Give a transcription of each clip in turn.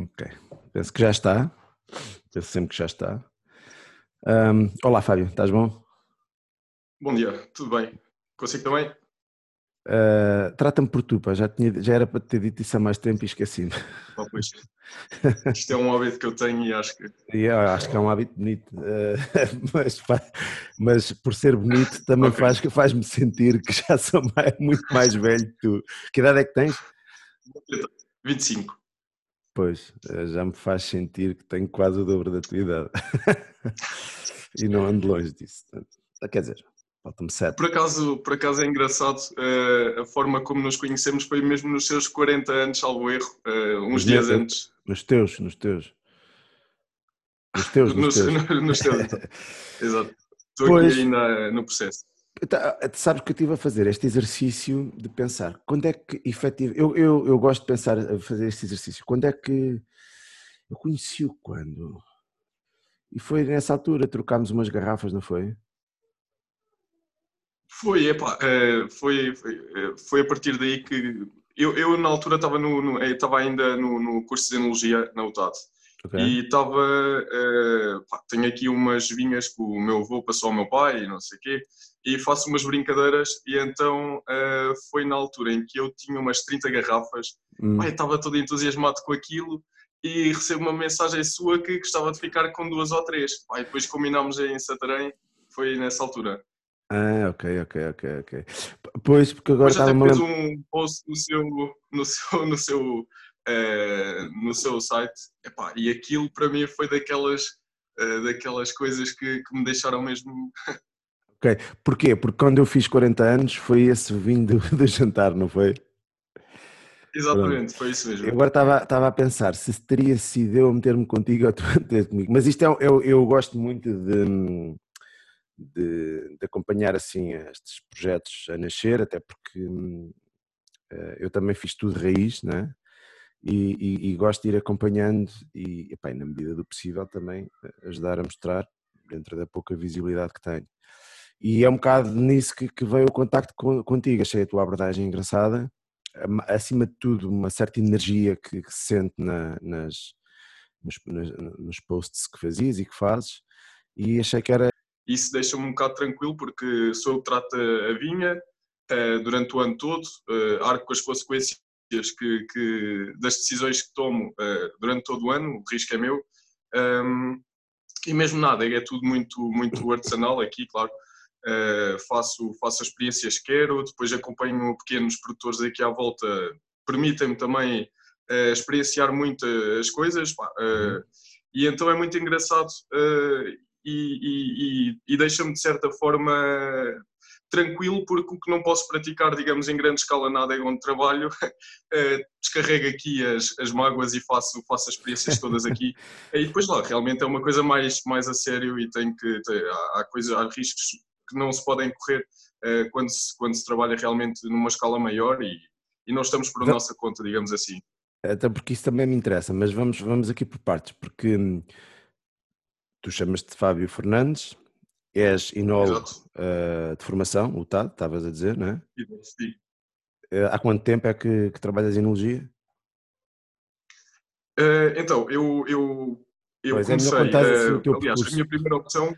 Ok. Penso que já está. Penso sempre que já está. Um, olá, Fábio, estás bom? Bom dia, tudo bem? Consigo também? Uh, Trata-me por tu, pá. Já, tinha, já era para te ter dito isso há mais tempo e esqueci-me. Oh, pois. Isto é um hábito que eu tenho e acho que. Yeah, acho que é um hábito bonito, uh, mas, mas, por ser bonito também okay. faz, faz-me sentir que já sou mais, muito mais velho que tu. Que idade é que tens? 25. Pois, eh, já me faz sentir que tenho quase o dobro da tua idade. e não ando longe disso. Quer dizer, falta-me sete. Por acaso, por acaso é engraçado, uh, a forma como nos conhecemos foi mesmo nos seus 40 anos, salvo erro, uh, uns nos dias meus, antes. Nos teus, nos teus. Nos teus, nos, nos teus. nos teus, então. Exato. Estou pois, aqui ainda no processo. Tá, sabes que eu estive a fazer este exercício de pensar quando é que efetivamente. Eu, eu, eu gosto de pensar, a fazer este exercício. Quando é que. Eu conheci-o quando? E foi nessa altura, trocámos umas garrafas, não foi? Foi, epá, eh, foi, foi, eh, foi a partir daí que. Eu, eu na altura estava no, no, estava ainda no, no curso de Enologia na UTAD. Okay. E estava. Uh, tenho aqui umas vinhas que o meu avô passou ao meu pai e não sei o quê e faço umas brincadeiras e então uh, foi na altura em que eu tinha umas 30 garrafas, hum. pai, estava todo entusiasmado com aquilo e recebo uma mensagem sua que gostava de ficar com duas ou três. Pai, depois combinámos em Santarém, foi nessa altura. Ah, ok, ok, ok, ok. Pois, porque agora estava... Depois fez um post no seu, no seu, no seu, uh, no seu site Epá, e aquilo para mim foi daquelas, uh, daquelas coisas que, que me deixaram mesmo Ok. Porquê? Porque quando eu fiz 40 anos foi esse vinho do, do jantar, não foi? Exatamente, Pronto. foi isso mesmo. agora estava, estava a pensar se teria sido eu meter-me contigo ou tu meter comigo. Mas isto é, eu, eu gosto muito de, de, de, acompanhar assim estes projetos a nascer, até porque uh, eu também fiz tudo raiz, né? E, e, e, gosto de ir acompanhando e, epá, na medida do possível também ajudar a mostrar dentro da pouca visibilidade que tenho. E é um bocado nisso que, que veio o contacto contigo. Achei a tua abordagem engraçada. Acima de tudo, uma certa energia que, que se sente na, nas, nos, nos, posts que fazias e que fazes. E achei que era. Isso deixa-me um bocado tranquilo, porque sou eu que trato a vinha uh, durante o ano todo, uh, arco com as consequências que, que, das decisões que tomo uh, durante todo o ano, o risco é meu. E mesmo nada, é tudo muito, muito artesanal aqui, claro. Uh, faço, faço as experiências que quero, depois acompanho pequenos produtores aqui à volta, permitem-me também uh, experienciar muitas coisas, pá, uh, e então é muito engraçado e, e, e deixa-me de certa forma tranquilo, porque o que não posso praticar, digamos, em grande escala nada é onde trabalho, descarrego aqui as, as mágoas e faço, faço as experiências todas aqui. e depois lá, realmente é uma coisa mais, mais a sério e tem que, ter, há, há, coisa, há riscos que não se podem correr uh, quando, se, quando se trabalha realmente numa escala maior e, e não estamos por a nossa conta, digamos assim. Até porque isso também me interessa, mas vamos, vamos aqui por partes, porque hum, tu chamas-te Fábio Fernandes, és inólogo uh, de formação, o TAD, estavas a dizer, não é? Sim. Uh, há quanto tempo é que, que trabalhas em enologia? Uh, então, eu, eu, eu pois comecei, é assim, aliás, a minha primeira opção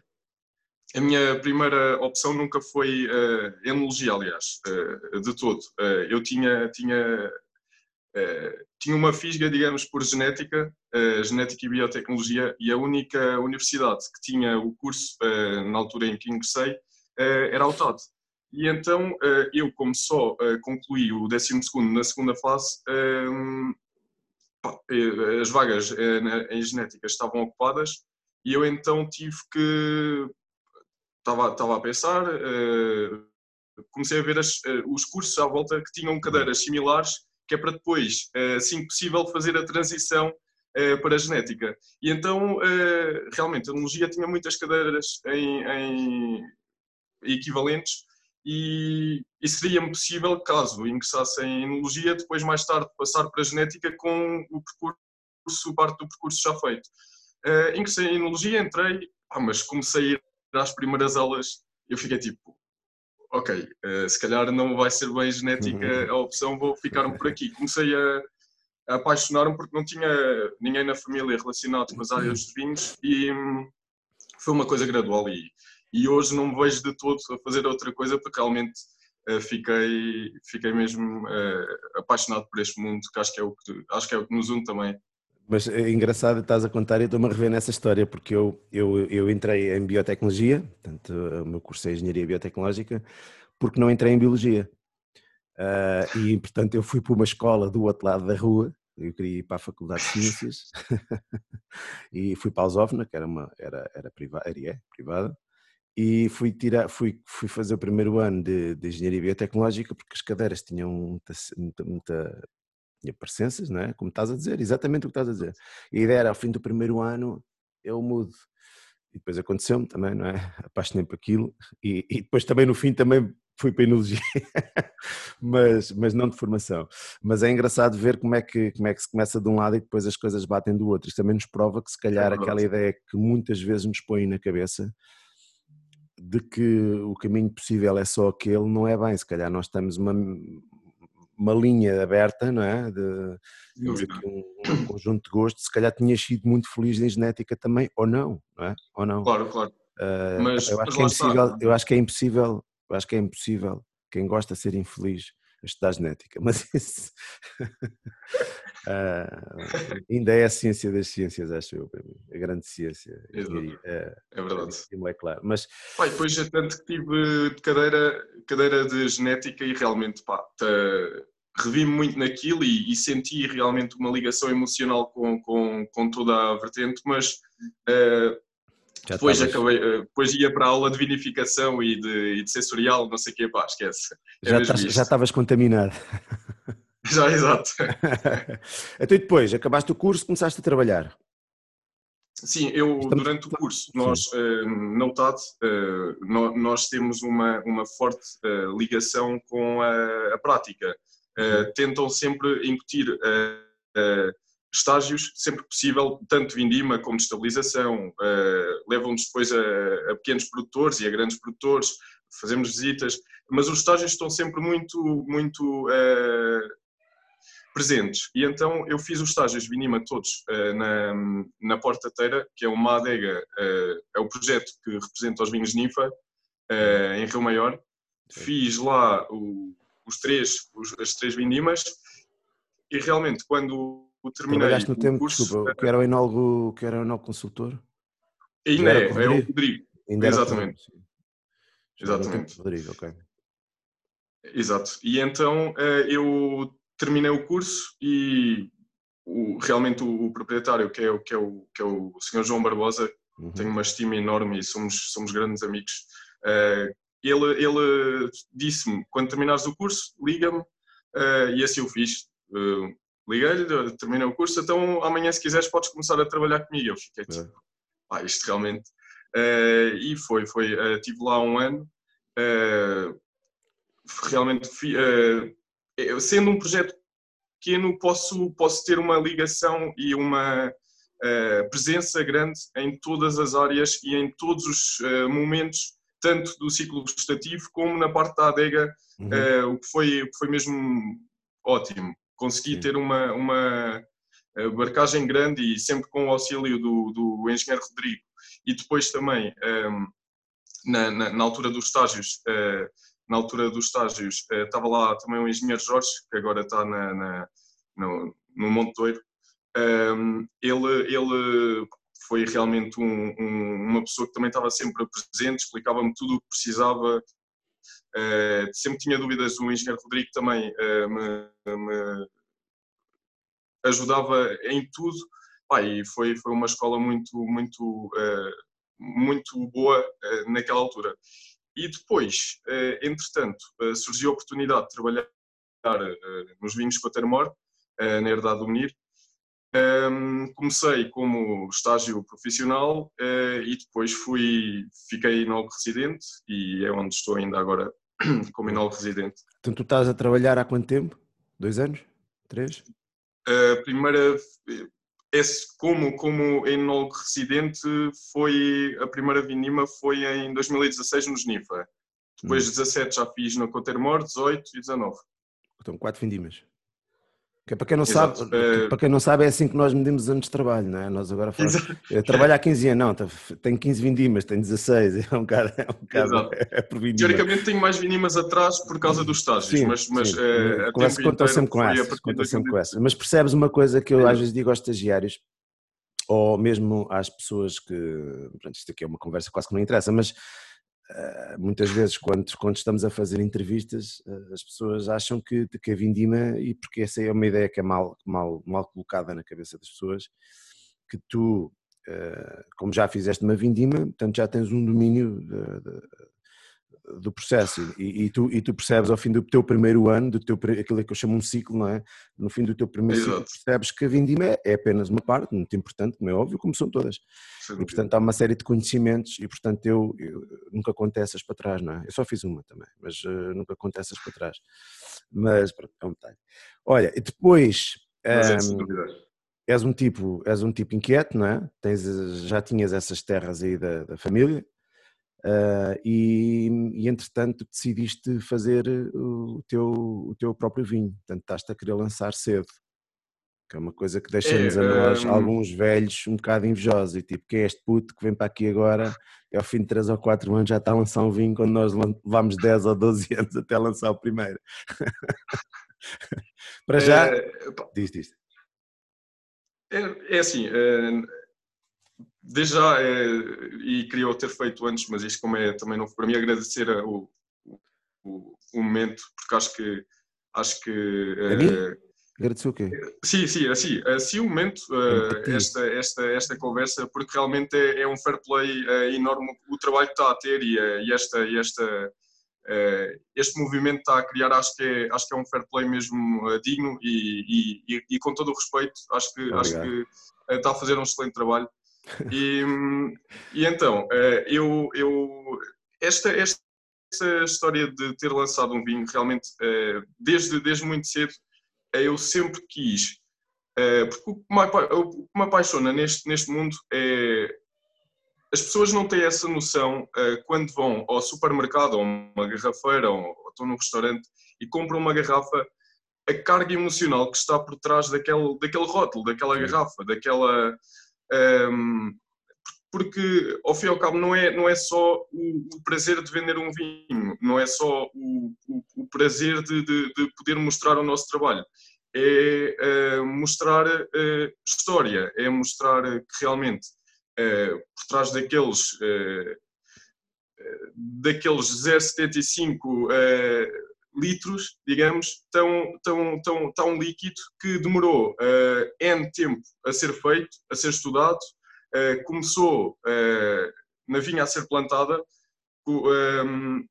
a minha primeira opção nunca foi uh, enologia, aliás, uh, de todo. Uh, eu tinha, tinha, tinha uma fisga, digamos, por genética, genética e biotecnologia, e a única universidade que tinha o curso, na altura em que ingressei, era a UTAD. E então, eu, como só concluí o 12 na segunda fase, as vagas em genética estavam ocupadas, e eu então tive que estava, estava a pensar, uh, comecei a ver as, uh, os cursos à volta que tinham cadeiras similares, que é para depois, assim possível, fazer a transição para a genética. E então, realmente, a enologia tinha muitas cadeiras em, em equivalentes e, e seria possível, caso ingressasse em enologia, depois mais tarde passar para a genética com o percurso, parte do percurso já feito. Uh, ingressei em enologia, entrei, ah, mas comecei a ir às primeiras aulas eu fiquei tipo, ok, uh, se calhar não vai ser bem genética uhum. a opção, vou ficar-me por aqui. Comecei a, apaixonaram porque não tinha ninguém na família relacionado com as áreas dos vinhos e hum, foi uma coisa gradual e, e hoje não me vejo de todo a fazer outra coisa porque realmente uh, fiquei, fiquei mesmo uh, apaixonado por este mundo que acho que, é o que acho que é o que nos une também. Mas é engraçado estás a contar e estou-me a rever nessa história porque eu, eu, eu entrei em biotecnologia, portanto o meu curso é engenharia biotecnológica, porque não entrei em biologia. Uh, e portanto eu fui para uma escola do outro lado da rua eu queria ir para a Faculdade de Ciências e fui para a Lusófona, que era, uma, era, era privada, é, privada, e fui, tirar, fui, fui fazer o primeiro ano de, de Engenharia Biotecnológica porque as cadeiras tinham muita, muita, tinha presenças, não é? Como estás a dizer, exatamente o que estás a dizer. E a ideia era, ao fim do primeiro ano, eu mudo. E depois aconteceu-me também, não é? Apaixonei por aquilo e, e depois também no fim também fui para a enologia, mas, mas não de formação. Mas é engraçado ver como é, que, como é que se começa de um lado e depois as coisas batem do outro. Isto também nos prova que se calhar é aquela ideia que muitas vezes nos põe na cabeça de que o caminho possível é só aquele, não é bem. Se calhar nós estamos uma, uma linha aberta, não é? De, de um, um, conjunto de gostos. Se calhar tinhas sido muito feliz em genética também, ou não, não é? Ou não. Claro, claro. Uh, mas, eu, acho mas que é impossível, eu acho que é impossível eu acho que é impossível quem gosta de ser infeliz a estudar genética, mas isso uh, ainda é a ciência das ciências, acho eu, para mim, a grande ciência. É, é verdade. É claro. Mas, depois é tanto que tive cadeira, cadeira de genética e realmente pá, revi-me muito naquilo e, e, senti realmente uma ligação emocional com, com, com toda a vertente, mas uh, já depois, acabei, eh, depois ia para a aula de vinificação e de, e de sensorial, não sei o que, pá, esquece. É já, estavas contaminado. Já, exato. então e depois, acabaste o curso, começaste a trabalhar? Sim, eu Estamos... durante o curso, nós uh, na UTAD, uh, nós temos uma, uma forte uh, ligação com a, a prática. Uh, tentam sempre incutir estágios, sempre possível, tanto vindima como de estabilização. Uh, Levam-nos depois a, a, pequenos produtores e a grandes produtores, fazemos visitas, mas os estágios estão sempre muito, muito uh, presentes. E então eu fiz os estágios Vindima todos uh, na, na Portateira, que é uma adega, é o projeto que representa os vinhos Ninfa, em Rio Maior. Fiz lá o, os três, os, as três vindimas e realmente quando terminei. Trabalhaste no tempo, curso, desculpa, que era o enólogo, que era o enólogo consultor? Ainda é, é o Rodrigo. Ainda Exatamente. Exatamente. Rodrigo, ok. Exato. E então eh, eu terminei o curso e o, realmente o, o, proprietário, que é, que, é o, que é o Sr. João Barbosa, uhum. tenho uma estima enorme e somos, somos grandes amigos. Uh, ele ele disse-me: quando terminares o curso, liga-me, uh, e assim eu fiz. Uh, liguei-lhe, terminei o curso, então amanhã se quiseres podes começar a trabalhar comigo. Eu fiquei tipo, ah, isto realmente... Uh, e foi, foi, uh, tive lá um ano, realmente, sendo um projeto pequeno, posso, posso ter uma ligação e uma presença grande em todas as áreas e em todos os momentos, tanto do ciclo vegetativo como na parte da adega, uhum. o, que foi, o que foi mesmo ótimo consegui Sim. ter uma, uma barcagem grande e sempre com o auxílio do, do engenheiro Rodrigo e depois também um, na, na, na, altura dos estágios uh, na altura dos estágios uh, estava lá também o engenheiro Jorge que agora está na, na no, no Monte Doiro um, ele, ele foi realmente um, um, uma pessoa que também estava sempre presente, explicava-me tudo o que precisava, Uh, sempre tinha dúvidas, o engenheiro Rodrigo também uh, me, me, ajudava em tudo. E foi, foi uma escola muito, muito, uh, muito boa naquela altura. E depois, entretanto, surgiu a oportunidade de trabalhar nos vinhos Cotermor, na Herdade do Menir. Um, comecei como estágio profissional uh, e depois fui, fiquei enólogo residente e é onde estou ainda agora como enólogo residente. Então tu estás a trabalhar há quanto tempo? Dois anos? Três? A primeira, esse, como, como enólogo residente, foi, a primeira vinima foi em 2016 no Genifa. Depois hum. 17 já fiz no Cotermor, 18 e 19. Então quatro vindimas. Que é para quem não sabe, uh, para quem não sabe é assim que nós medimos anos de trabalho, não é? Nós agora falamos, eu trabalho há 15 anos, não, tenho 15 vindimas, tenho 16, é um bocado, é um bocado é por vindima. Teoricamente tenho mais vindimas atrás por causa dos estágios, sim, mas, mas sim. Uh, contam sempre com essas, contam sempre com essas. Mas percebes uma coisa que eu às vezes digo aos estagiários, ou mesmo às pessoas que, pronto, isto aqui é uma conversa quase que não interessa, mas muitas vezes quando, quando estamos a fazer entrevistas uh, as pessoas acham que, que a vindima, e porque essa é uma ideia que é mal, mal, mal colocada na cabeça das pessoas, que tu, uh, como já fizeste uma vindima, portanto já tens um domínio de, de, do processo e, e, tu, e tu percebes ao fim do teu primeiro ano, do teu, aquilo que eu chamo um ciclo, não é? No fim do teu primeiro Exato. ciclo percebes que a vindima é apenas uma parte, muito importante, como é óbvio, como são todas. Sim, e portanto há uma série de conhecimentos e portanto eu, eu nunca conto essas para trás, não é? Eu só fiz uma também, mas uh, nunca conto essas para trás. Mas pronto, é um detalhe. Olha, e depois... Um, és um tipo és um tipo inquieto não é tens já tinhas essas terras aí da, da família Uh, e, e, entretanto decidiste fazer o teu, o teu próprio vinho, portanto estás-te a querer lançar cedo, que é uma coisa que deixa-nos é, a nós, um... alguns velhos, um bocado invejosos, e tipo, quem é este puto que vem para aqui agora, e ao fim de 3 ou 4 anos já está a lançar um vinho, quando nós levamos 10 ou 12 anos até lançar o primeiro. para já, é, diz, diz. É, é assim, é desde já, é, e queria ter feito antes, mas isto como é também novo para mim, agradecer o, o, o momento, porque acho que acho que é, agradecer o quê? Sim, sim, assim, assim o momento, uh, esta, esta, esta conversa, porque realmente é, é um fair play uh, enorme o trabalho que está a ter e, uh, e esta, e esta este movimento está a criar, acho que é, acho que é um fair play mesmo digno e, e, e, com todo o respeito, acho que, acho que está a fazer um excelente trabalho e, e então, eh, eu, eu esta, esta história de ter lançado um vinho, realmente, eh, desde, desde muito cedo, eh, eu sempre quis. Porque o que me apaixona neste, neste mundo é. As pessoas não têm essa noção quando vão ao supermercado ou uma garrafeira ou, ou estão num restaurante e compram uma garrafa, a carga emocional que está por trás daquele, daquele rótulo, daquela garrafa, daquela um, porque, ao fim e ao cabo, não é, não é só o, o prazer de vender um vinho, não é só o, o, o prazer de, de, de, poder mostrar o nosso trabalho. É uh, mostrar uh, história, é mostrar que realmente, uh, por trás daqueles, daqueles 0,75 litros, digamos, tão, tão, tão, tão líquido que demorou uh, N tempo a ser feito, a ser estudado, uh, começou uh, na vinha a ser plantada, ehm,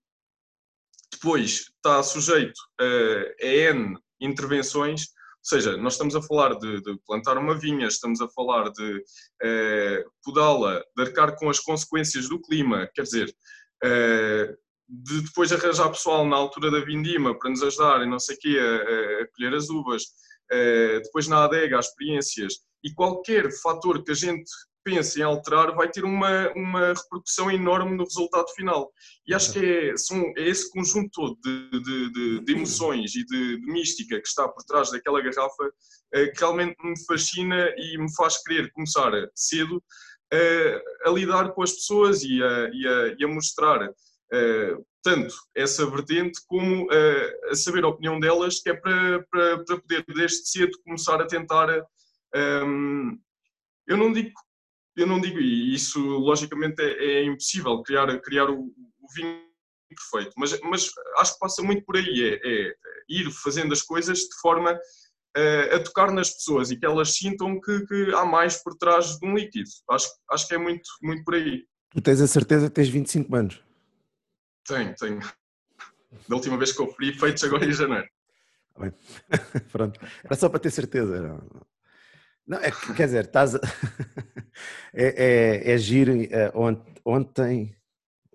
depois está sujeito a N intervenções, ou seja, nós estamos a falar de, de plantar uma vinha, estamos a falar de podá-la, de arcar com as consequências do clima, quer dizer, de depois arranjar pessoal na altura da vindima para nos ajudar e não sei o quê, a, a, colher as uvas, depois na adega, as experiências, e qualquer fator que a gente pense em alterar vai ter uma, uma repercussão enorme no resultado final. E acho que é, são, é esse conjunto todo de, de, de, de emoções e de, mística que está por trás daquela garrafa que realmente me fascina e me faz querer começar cedo a lidar com as pessoas e a, e a, e a mostrar uh, tanto essa vertente como uh, a saber a opinião delas, que é para, para, para poder desde cedo começar a tentar. Um, ehm, eu não digo, eu não digo, e isso logicamente é, é impossível criar, criar o, o, vinho perfeito, mas, mas acho que passa muito por aí, é, é ir fazendo as coisas de forma uh, a tocar nas pessoas e que elas sintam que, que, há mais por trás de um líquido. Acho, acho que é muito, muito por aí. Tu tens a certeza que tens 25 anos? Tenho, tenho. Da última vez que eu fui, feitos agora em janeiro. Bem, pronto. Era só para ter certeza. Não, é, quer dizer, estás. A... é, é, é giro. É, ontem,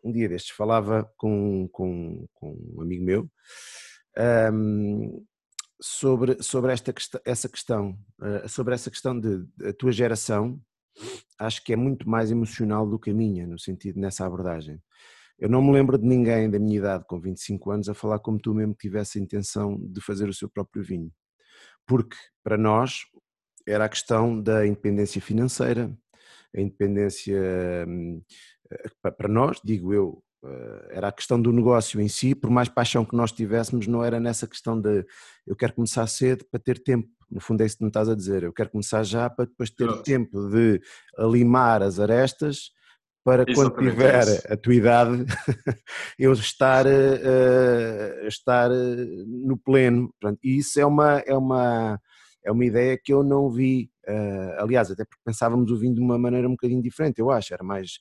um dia destes, falava com, com, com um amigo meu um, sobre, sobre esta, essa questão, uh, sobre essa questão de, de a tua geração. Acho que é muito mais emocional do que a minha, no sentido nessa abordagem. Eu não me lembro de ninguém da minha idade, com 25 anos, a falar como tu mesmo tivesse a intenção de fazer o seu próprio vinho. porque para nós era a questão da independência financeira, a independência, hum, eh, para nós, digo eu, eh, era a questão do negócio em si, por mais paixão que nós tivéssemos, não era nessa questão de eu quero começar cedo para ter tempo. No fundo é isso que me estás a dizer, eu quero começar já para depois ter tempo de limar as arestas para quando tiver a tua idade eu estar, uh, estar no pleno. e isso é uma, é, uma, é uma ideia que eu não vi, uh, aliás, até porque pensávamos o vinho de uma maneira um bocadinho diferente, eu acho, era mais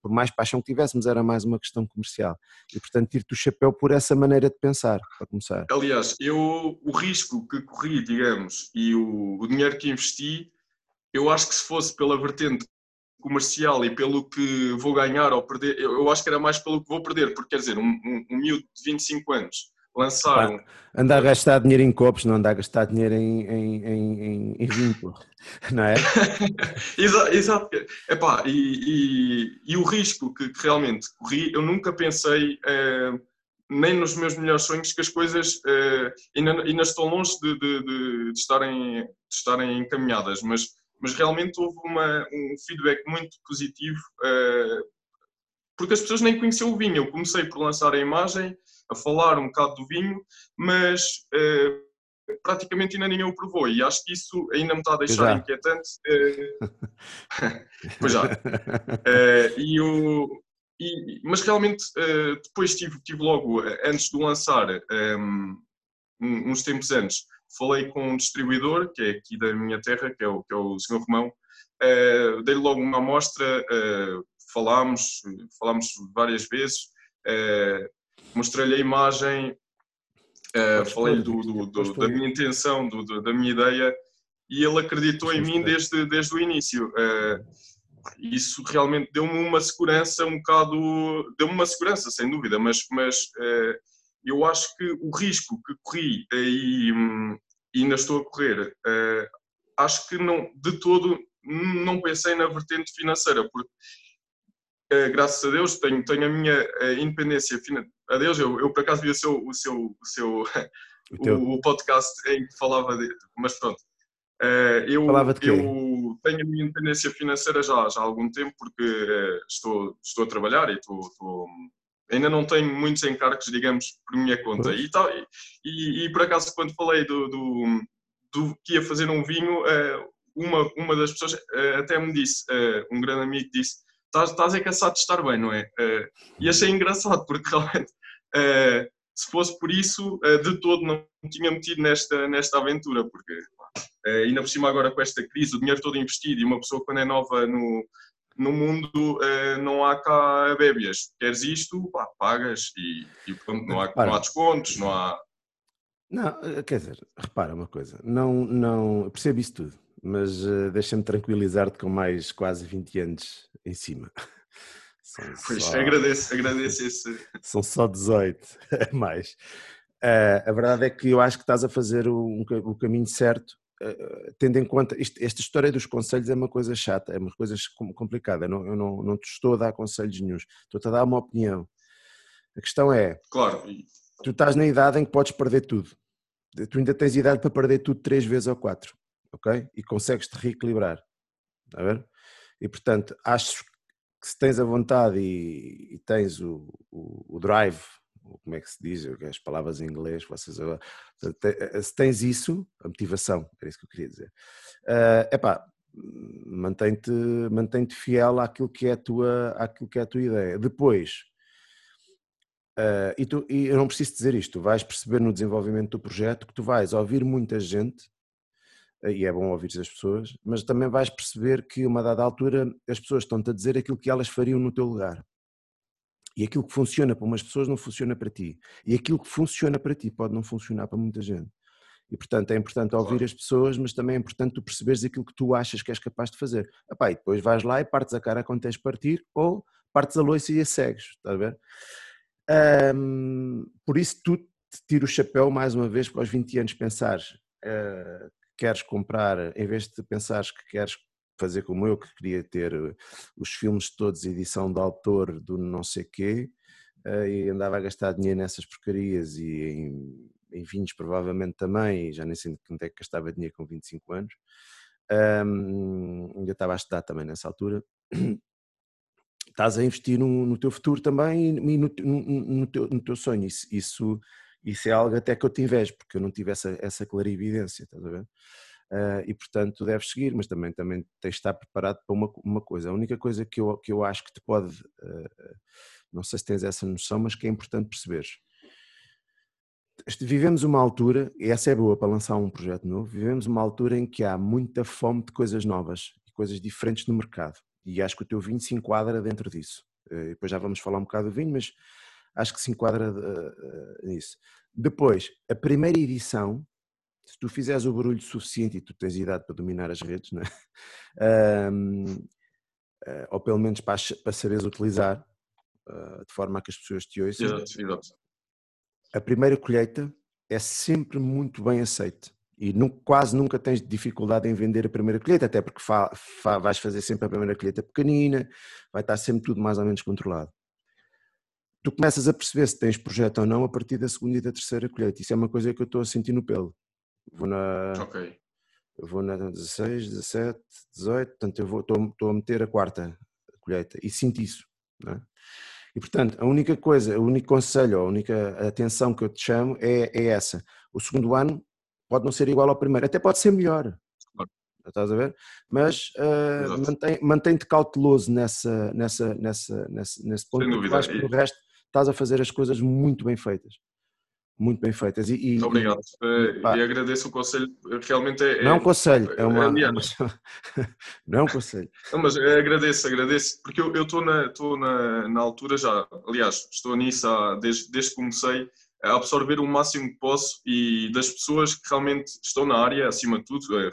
por mais paixão que tivéssemos, era mais uma questão comercial. E, portanto, tiro-te o chapéu por essa maneira de pensar, para começar. Aliás, eu, o risco que corri, digamos, e o, o dinheiro que investi, eu acho que se fosse pela vertente comercial e pelo que vou ganhar ou perder, eu, acho que era mais pelo que vou perder, porque quer dizer, um, um, um miúdo de 25 anos lançaram. Andar a gastar dinheiro em copos, não andar a gastar dinheiro em, em, em, em vinho, não é? exato, exato. Epá, e, e, e, o risco que, que, realmente corri, eu nunca pensei, eh, nem nos meus melhores sonhos, que as coisas eh, ainda, ainda estão longe de, de, de, de, estarem, de estarem encaminhadas, mas, mas realmente houve uma, um feedback muito positivo. Eh, porque as pessoas nem conheciam o vinho. Eu comecei por lançar a imagem, a falar um bocado do vinho, mas uh, praticamente ainda ninguém o provou e acho que isso ainda me está a deixar inquietante. Uh, pois já. E o, e, mas realmente depois tive, tive logo, antes de lançar, um, uns tempos antes, falei com um distribuidor, que é aqui da minha terra, que é o, que é o Sr. Romão, uh, dei-lhe logo uma amostra, uh, falámos, falámos várias vezes, uh, mostrei-lhe a imagem, uh, falei do, do, do, da minha intenção, da minha ideia, e ele acreditou em mim desde, desde o início. Isso realmente deu-me uma segurança um bocado, deu-me uma segurança, sem dúvida, mas, mas eu acho que o risco que corri e, e ainda estou a correr, acho que não, de todo não pensei na vertente financeira, porque Uh, graças a Deus, tenho, tenho a minha uh, independência financeira. Adeus, eu, eu por acaso vi o seu, o seu, o, seu o, o, podcast em que falava de. Mas pronto. Eu, falava de quê? eu tenho a minha independência financeira já, já há algum tempo, porque estou, estou a trabalhar e estou, estou, ainda não tenho muitos encargos, digamos, por minha conta. E, tal, e, e, por acaso, quando falei do, do, do que ia fazer um vinho, uma, uma das pessoas até me disse, um grande amigo disse estás, estás é cansado de estar bem, não é? E achei engraçado, porque realmente, se fosse por isso, de todo não tinha metido nesta, nesta aventura, porque ainda por cima agora com esta crise, o dinheiro todo investido e uma pessoa quando é nova no, no mundo não há cá bébias. Queres isto, pá, pagas e, e portanto não há, não há descontos, não há... Não, quer dizer, repara uma coisa, não, não, percebo isso tudo mas uh, deixa-me tranquilizar-te com mais quase 20 anos em cima. São pois, só... agradeço, agradeço esse. São só 18 a mais. Uh, a verdade é que eu acho que estás a fazer o, o caminho certo, tendo em conta. Isto, esta história dos conselhos é uma coisa chata, é uma coisa complicada. Eu não, eu não, não te estou a dar conselhos nenhums, estou-te a dar uma opinião. A questão é. Claro. Tu estás na idade em que podes perder tudo. Tu ainda tens idade para perder tudo três vezes ou quatro ok? E consegues-te reequilibrar, está a ver? E portanto, acho que se tens a vontade e, e tens o, o, o, drive, como é que se diz, as palavras em inglês, vocês agora, se tens isso, a motivação, era isso que eu queria dizer, uh, mantém-te mantém fiel àquilo que, é a tua, àquilo que é a tua ideia. Depois, uh, e, tu, e eu não preciso dizer isto, tu vais perceber no desenvolvimento do projeto que tu vais ouvir muita gente e é bom ouvir as pessoas, mas também vais perceber que, uma dada altura, as pessoas estão-te a dizer aquilo que elas fariam no teu lugar. E aquilo que funciona para umas pessoas não funciona para ti. E aquilo que funciona para ti pode não funcionar para muita gente. E, portanto, é importante ouvir as pessoas, mas também é importante tu perceberes aquilo que tu achas que és capaz de fazer. Epá, e depois vais lá e partes a cara quando tens de partir, ou partes a loiça e a segues, estás a ver? Um, por isso, tu te tiro o chapéu mais uma vez para os 20 anos pensares uh, queres comprar, em vez de pensares que queres fazer como eu, que queria ter eh, os filmes todos, edição de autor do não sei quê, eh, e andava a gastar dinheiro nessas porcarias e em, em vinhos provavelmente também, já nem sei quanto é que gastava dinheiro com 25 anos, um, ainda estava a estudar também nessa altura, estás a investir no, no teu futuro também e no, no, no, teu, no teu sonho, isso, isso, isso é algo até que eu te invejo, porque eu não tive essa, essa clarividência, estás a ver? Uh, e portanto deves seguir, mas também, também tens de estar preparado para uma, uma coisa. A única coisa que eu, que eu acho que te pode, uh, não sei se tens essa noção, mas que é importante perceberes. Vivemos uma altura, e essa é boa para lançar um projeto novo, vivemos uma altura em que há muita fome de coisas novas e coisas diferentes no mercado. E acho que o teu vinho se enquadra dentro disso. Uh, depois já vamos falar um bocado do vinho, mas acho que se enquadra nisso. Depois, a primeira edição se tu fizeres o barulho suficiente e tu tens idade para dominar as redes, não é? Um, eh, ou pelo menos para, para saberes utilizar, uh, de forma a que as pessoas te ouçam. Exato, exato. A primeira colheita é sempre muito bem aceita e nunca, quase nunca tens dificuldade em vender a primeira colheita, até porque fa, fa, vais fazer sempre a primeira colheita pequenina, vai estar sempre tudo mais ou menos controlado. Tu começas a perceber se tens projeto ou não a partir da segunda e da terceira colheita. Isso é uma coisa que eu estou a sentir no pelo. Vou na. Ok. vou na 16, 17, 18, portanto eu vou, estou, estou a meter a quarta colheita e sinto isso. É? E portanto, a única coisa, o único conselho, a única atenção que eu te chamo é, é essa. O segundo ano pode não ser igual ao primeiro, até pode ser melhor. Claro. Estás a ver? Mas uh, mantém, mantém-te cauteloso nessa, nessa, nessa, nessa, nesse ponto, porque acho que o resto estás a fazer as coisas muito bem feitas muito bem feitas. E, e Obrigado. E, pá, e agradeço o conselho. Realmente é. Não é um conselho, é uma. É, não é um conselho. Não, mas agradeço, agradeço, porque eu estou na, na, na altura já, aliás, estou nisso há, desde, desde que comecei a absorver o máximo que posso e das pessoas que realmente estão na área, acima de tudo, eh,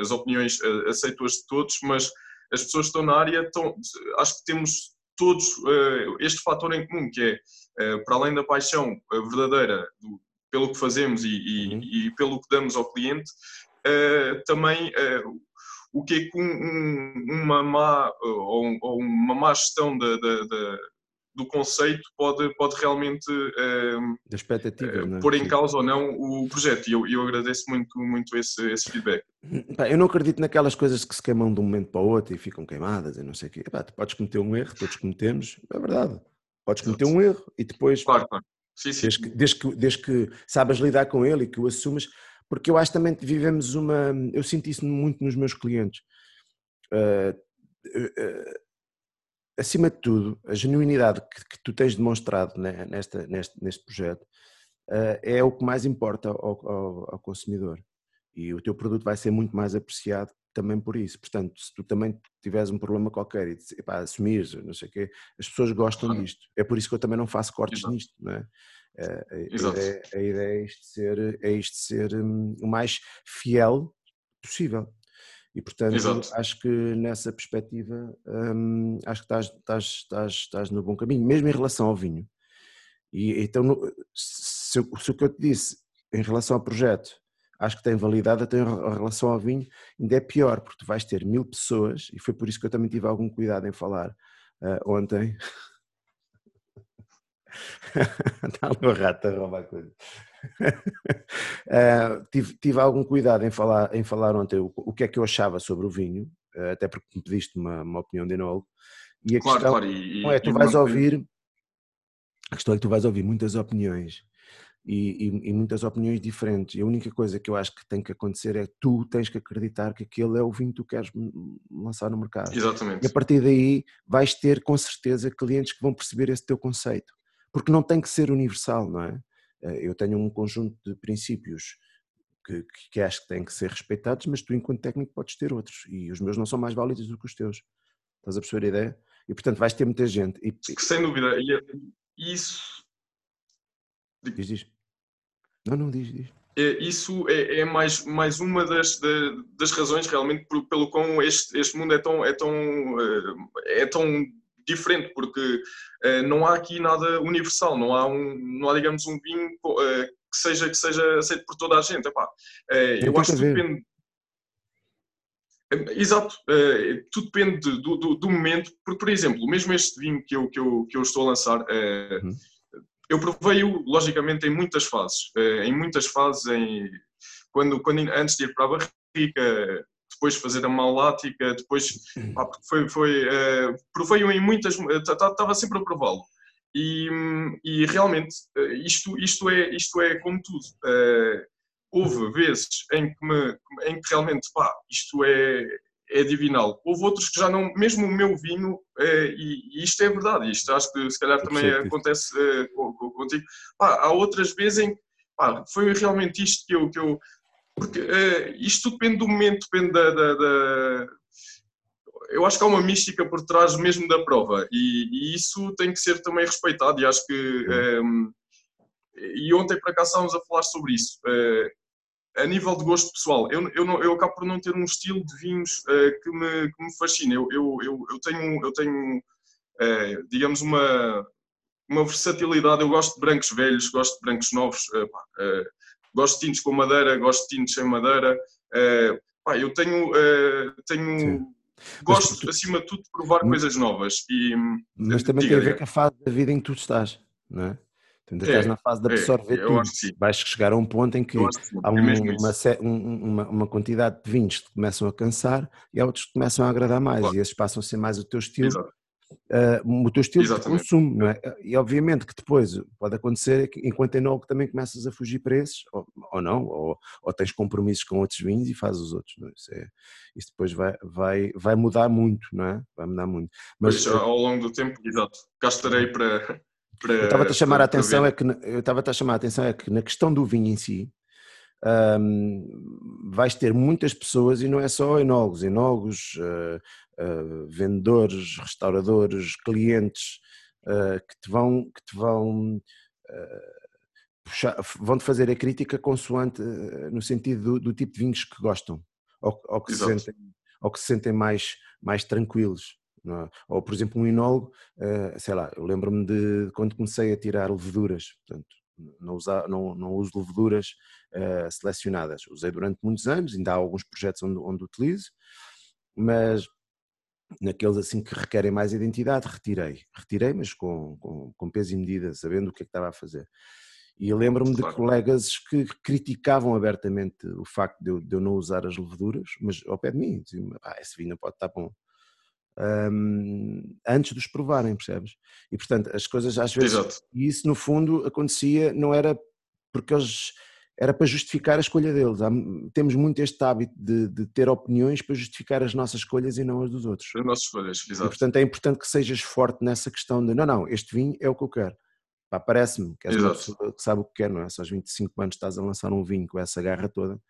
as opiniões eh, aceito-as de todos, mas as pessoas que estão na área, estão, acho que temos todos uh, este fator em comum, que é eh, para além da paixão verdadeira do, pelo que fazemos e, e, uhum. e, pelo que damos ao cliente, também o que é que um, um, uma má ou, ou, uma má gestão da, da, da, do conceito pode, pode realmente expectativa, uh, pôr em causa ou não o projeto. E eu, eu agradeço muito, muito esse, esse feedback. Eu não acredito naquelas coisas que se queimam de um momento para o outro e ficam queimadas e não sei o quê. Epá, tu podes cometer um erro, todos cometemos, é verdade. Podes cometer um erro e depois. Claro, claro. Sim, sim. Desde, que, desde, que, desde que sabes lidar com ele e que o assumas, porque eu acho também que vivemos uma. Eu sinto isso muito nos meus clientes. Uh, uh, acima de tudo, a genuinidade que, que tu tens demonstrado né, nesta, neste, neste projeto uh, é o que mais importa ao, ao, ao consumidor. E o teu produto vai ser muito mais apreciado também por isso. Portanto, se tu também tiveres um problema qualquer e epá, assumires, não sei o quê, as pessoas gostam claro. disto. É por isso que eu também não faço cortes Exato. nisto, não é? Eh, a, a, ideia, é isto ser, é isto ser um, o mais fiel possível. E portanto, Exato. acho que nessa perspectiva, um, acho que estás, estás, estás, estás no bom caminho, mesmo em relação ao vinho. E então, se, se o que eu te disse em relação ao projeto acho que tem validade até em relação ao vinho, ainda é pior, porque tu vais ter mil pessoas, e foi por isso que eu também tive algum cuidado em falar uh, ontem. Está o rato a roubar coisa. Uh, tive, tive algum cuidado em falar, em falar ontem o, o que é que eu achava sobre o vinho, uh, até porque me pediste uma, uma opinião de enólogo. E a claro, questão claro, e, é, tu vais ouvir, a questão é que tu vais ouvir muitas opiniões e, e, e, muitas opiniões diferentes. E a única coisa que eu acho que tem que acontecer é tu tens que acreditar que aquele é o vinho que tu queres lançar no mercado. Exatamente. E a partir daí vais ter com certeza clientes que vão perceber esse teu conceito. Porque não tem que ser universal, não é? Eh, eu tenho um conjunto de princípios que, que acho que têm que ser respeitados, mas tu, enquanto técnico, podes ter outros. E os meus não são mais válidos do que os teus. Estás a perceber a ideia? E portanto vais ter muita gente. E, Sem dúvida. E é, isso. Diz, diz. Não, não, diz, diz. É, isso é, é, mais, mais uma das, das razões realmente pelo qual este, este mundo é tão, é, tão, eh, é tão diferente, porque eh, não há aqui nada universal, não há, um, não há digamos, um vinho eh, que seja, que seja aceito por toda a gente. Epá, eu acho que depende. Exato, tudo depende do, do, do, momento, porque, por exemplo, mesmo este vinho que eu, que eu, que eu estou a lançar. Uhum eu provei-o, logicamente, em muitas fases. Em muitas fases, em, quando, quando, antes de ir para a barriga, depois fazer a malática, depois pá, foi, foi, uh, provei-o em muitas, estava sempre a prová-lo. E, e, realmente isto, isto, é, isto é como tudo. Uh, houve vezes em que, me, em que realmente pá, isto é, é divinal. Houve outros que já não, mesmo o meu vinho, é, e, e, isto é verdade, isto acho que se calhar também acontece é, contigo. Pá, há outras vezes em que foi realmente isto que eu. Que eu porque é, isto depende do momento, depende da, da, da, Eu acho que há uma mística por trás mesmo da prova, e, e isso tem que ser também respeitado, e acho que. e ontem, para cá, estávamos a falar sobre isso a nível de gosto pessoal, eu, eu, não, eu acabo por não ter um estilo de vinhos uh, que, me, que me fascina. Eu, eu, eu, eu tenho, eu tenho uh, digamos, uma, uma versatilidade. Eu gosto de brancos velhos, gosto de brancos novos, uh, gosto de tintos com madeira, gosto de tintos sem madeira. Pá, eu tenho, tenho gosto, acima de tudo, de provar mas, coisas novas. E, mas também tem a ver com a fase da vida em que tu estás, não é? Tu ainda é, estás na fase de é, absorver é, tudo. Vais chegar a um ponto em que, que há um, é uma, uma, uma, quantidade de vinhos que começam a cansar e há outros que começam a agradar mais claro. e esses passam a ser mais o teu estilo. Uh, o teu estilo Exatamente. de consumo, não é? E obviamente que depois pode acontecer que enquanto enólogo também começas a fugir para esses, ou, ou não, ou, ou, tens compromissos com outros vinhos e fazes os outros. Não é? Isso, é, isso depois vai, vai, vai mudar muito, não é? Vai mudar muito. Mas pois, ao longo do tempo, exato, cá estarei para, para, eu estava a chamar a atenção é que eu estava a chamar a atenção é que na questão do vinho em si um, vais ter muitas pessoas e não é só enólogos, enólogos, uh, uh, vendedores, restauradores, clientes uh, que te vão que te vão puxar, vão te fazer a crítica consoante no sentido do, do, tipo de vinhos que gostam ou, ou que se sentem ou que se sentem mais mais tranquilos é? Ou, por exemplo, um enólogo, sei lá, eu lembro-me de quando comecei a tirar leveduras, portanto, não, usa, não, não uso leveduras uh, selecionadas. Usei durante muitos anos, ainda há alguns projetos onde, onde utilizo, mas naqueles assim que requerem mais identidade, retirei. Retirei, mas com, com, com peso e medida, sabendo o que é que estava a fazer. E lembro-me claro. de colegas que criticavam abertamente o facto de eu, de eu, não usar as leveduras, mas ao pé de mim, diziam, ah, esse vinho pode estar bom um, antes de os provarem, percebes? E portanto, as coisas às vezes. Exato. E isso no fundo acontecia, não era porque eles. Era para justificar a escolha deles. Há, temos muito este hábito de, de, ter opiniões para justificar as nossas escolhas e não as dos outros. As nossas escolhas, exato. Portanto, é importante que sejas forte nessa questão de não, não, este vinho é o que eu quero. Parece-me que és uma pessoa que sabe o que quer, não é? Se aos 25 anos estás a lançar um vinho com essa garra toda, uh,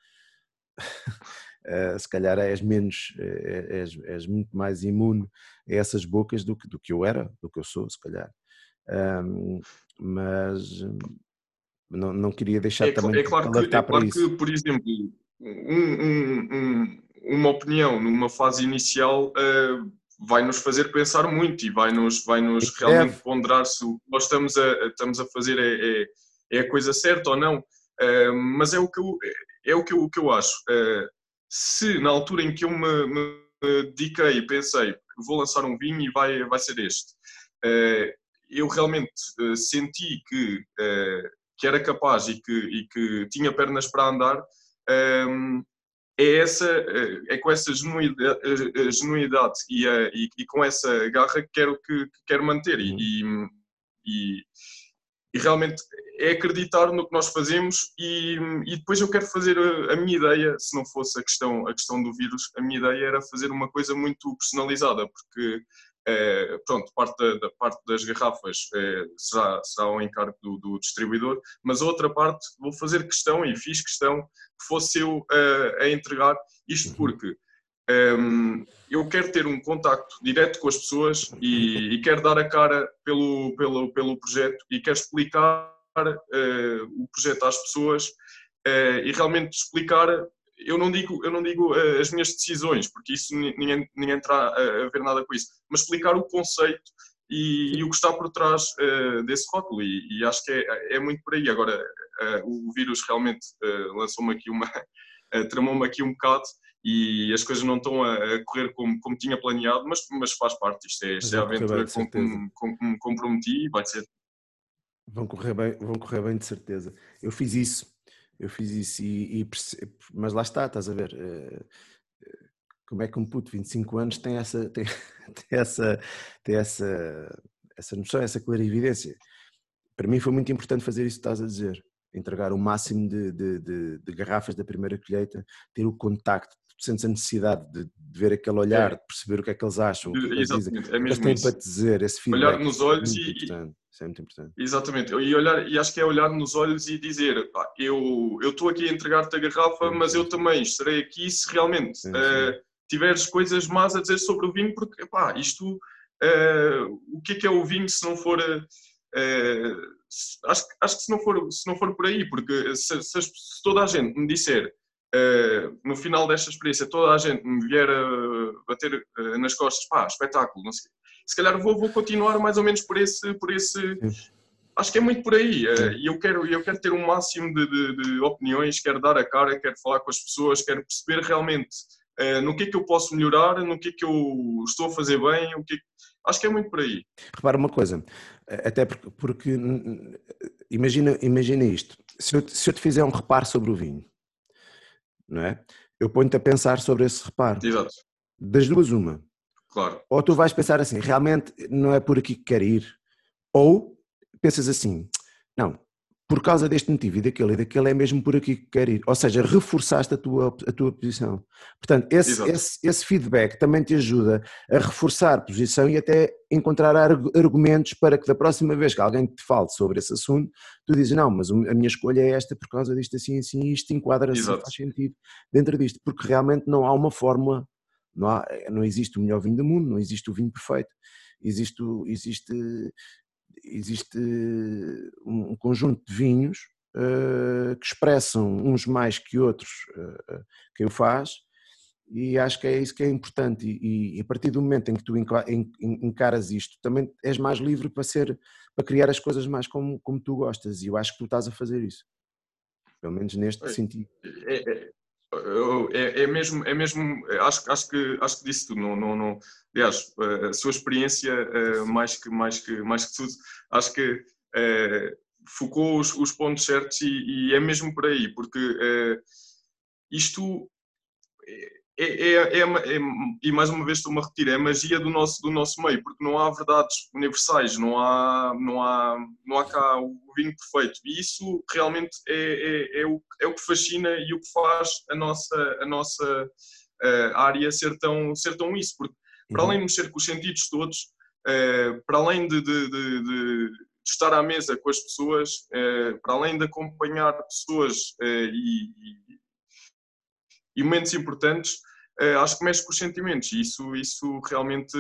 se calhar és menos, eh, és, és, muito mais imune a essas bocas do que, do que eu era, do que eu sou, se calhar. Um, mas não, não queria deixar é, também é claro que, é claro que, por exemplo, um, um, uma opinião numa fase inicial uh, vai nos fazer pensar muito e vai nos, vai -nos é. realmente ponderar se o que nós estamos a, estamos a fazer é, é, é a coisa certa ou não. Uh, mas é o que eu, é o que eu, o que eu acho. Uh, se na altura em que eu me, me dediquei e pensei vou lançar um vinho e vai, vai ser este, eu realmente senti que, que era capaz e que, e que tinha pernas para andar, um, é, essa, é com essa genuidade, genuidade e, e, e, com essa garra que quero, que, que quero manter. E, e, e realmente é acreditar no que nós fazemos e, e, depois eu quero fazer a, a, minha ideia, se não fosse a questão, a questão do vírus, a minha ideia era fazer uma coisa muito personalizada, porque é, pronto, parte, da, da, parte das garrafas é, será, será um encargo do, do, distribuidor, mas a outra parte vou fazer questão e fiz questão que fosse eu a, a entregar, isto uhum. porque um, eu quero ter um contacto direto com as pessoas e, e quero dar a cara pelo, pelo, pelo projeto e quero explicar uh, o projeto às pessoas uh, e realmente explicar. Eu não digo, eu não digo uh, as minhas decisões, porque isso ninguém, ninguém terá a ver nada com isso, mas explicar o conceito e, e o que está por trás desse rótulo. E, e, acho que é, é muito por aí. Agora, o vírus realmente lançou-me aqui uma. tramou-me aqui um bocado e as coisas não estão a, correr como, como tinha planeado, mas, mas faz parte. Isto é, isto é a aventura com que me comprometi e vai ser Vão correr bem, vão correr bem de certeza. Eu fiz isso, eu fiz isso e, e mas lá está, estás a ver? Eh, como é que um puto de 25 anos tem essa, tem, tem essa, tem essa, essa noção, essa clarividência? Para mim foi muito importante fazer isso que estás a dizer entregar o máximo de, de, de, de, garrafas da primeira colheita, ter o contacto, tu sentes a necessidade de, ver aquele olhar, é. de perceber o que é que eles acham, o que, é que eles dizem, é têm para dizer, esse feedback. Olhar nos olhos é e. Isso é muito importante. Exatamente, e, olhar, e acho que é olhar nos olhos e dizer: eu estou aqui a entregar-te a garrafa, sim, mas sim. eu também estarei aqui se realmente sim, uh, tiveres coisas más a dizer sobre o vinho, porque pá, isto, uh, o que é que é o vinho se não for. Uh, acho, acho que se não, for, se não for por aí, porque se, se, toda a gente me disser no final desta experiência, toda a gente me vier a bater uh, nas costas, pá, espetáculo, não sei, se calhar vou, vou continuar mais ou menos por esse. Por esse acho que é muito por aí. E eu quero, eu quero ter um máximo de, de, de, opiniões, quero dar a cara, quero falar com as pessoas, quero perceber realmente no que é que eu posso melhorar, no que é que eu estou a fazer bem, o que, é que Acho que é muito por aí. Repara uma coisa, até porque, porque imagina, imagina isto, se eu, se eu te fizer um reparo sobre o vinho, não é? Eu ponho-te a pensar sobre esse reparo. Exato. Das duas, uma. Claro. Ou tu vais pensar assim, realmente não é por aqui que quero ir, ou pensas assim, não, por causa deste motivo e daquele e daquele é mesmo por aqui que quer ir. Ou seja, reforçaste a tua, a tua posição. Portanto, esse, esse, esse, feedback também te ajuda a reforçar a posição e até encontrar argumentos para que da próxima vez que alguém te fale sobre esse assunto, tu dizes, não, mas a minha escolha é esta por causa disto assim, assim, isto enquadra-se, faz sentido dentro disto. Porque realmente não há uma fórmula, não, há, não existe o melhor vinho do mundo, não existe o vinho perfeito. Existe, existe existe um conjunto de vinhos uh, que expressam uns mais que outros uh, quem o faz e acho que é isso que é importante. E, e, a partir do momento em que tu encaras isto também és mais livre para ser para criar as coisas mais como, como tu gostas e eu acho que tu estás a fazer isso. Pelo menos neste é, sentido. É, é, é, mesmo, é mesmo acho, acho, que, acho que disse tudo. Não, não, não, aliás, a sua experiência, eh, mais que, mais que, mais que tudo, acho que é, focou os, os, pontos certos e, e, é mesmo por aí, porque é, isto é, é, é, é, e mais uma vez estou-me a repetir, é a magia do nosso, do nosso meio, porque não há verdades universais, não há, não há, não há cá o vinho perfeito. E isso realmente é, é, é, o, é o que fascina e o que faz a nossa, a nossa uh, área ser tão, ser tão isso, porque para uhum. além de mexer com os sentidos todos, uh, para além de, de, de, de, estar à mesa com as pessoas, uh, para além de acompanhar pessoas e, e momentos importantes, uh, acho que mexe com os sentimentos e isso, isso realmente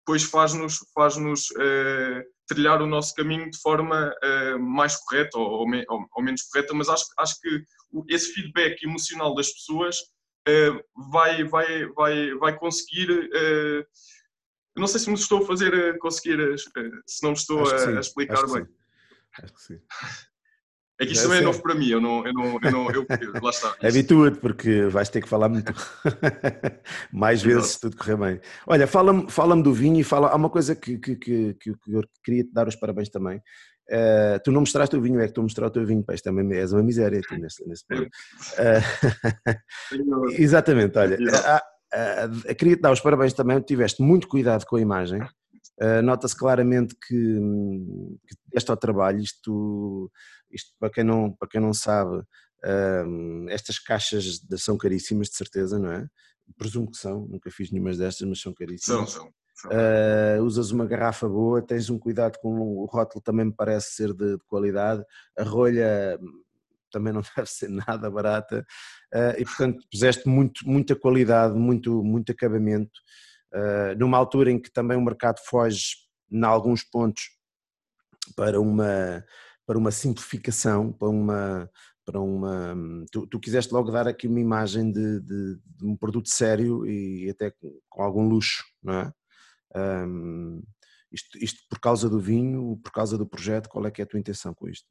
depois faz-nos faz -nos, uh, trilhar o nosso caminho de forma uh, mais correta ou, ou, ou, menos correta, mas acho, acho que esse feedback emocional das pessoas vai, vai, vai, vai conseguir. não sei se me estou a fazer conseguir, se não me estou a, a, explicar bem. Acho que sim. É que isto também é novo para mim, eu não, eu não, eu não eu, lá está. Habitua-te, porque vais ter que falar muito mais vezes se tudo correr bem. Olha, fala-me fala do vinho e fala, há uma coisa que, que, que, que eu queria te dar os parabéns também. Uh, tu não mostraste o vinho, é que tu mostrar o teu vinho, pá, isto também és uma miséria tu, nesse, nesse ponto. Uh, exatamente, olha, uh, queria te dar os parabéns também, tiveste muito cuidado com a imagem, Uh, Nota-se claramente que, que este ao trabalho, isto isto para quem não, para quem não sabe, um, estas caixas são caríssimas de certeza, não é? Presumo que são, nunca fiz nenhuma destas, mas são caríssimas. São, são. Uh, usas uma garrafa boa, tens um cuidado com o rótulo, também me parece ser de, de qualidade. A rolha também não deve ser nada barata uh, e portanto puseste muito, muita qualidade, muito, muito acabamento numa altura em que também o mercado foge em alguns pontos para uma para uma simplificação, para uma. Para uma tu, tu quiseste logo dar aqui uma imagem de, de, de um produto sério e até com, com algum luxo, não é? Um, isto, isto por causa do vinho, por causa do projeto, qual é que é a tua intenção com isto?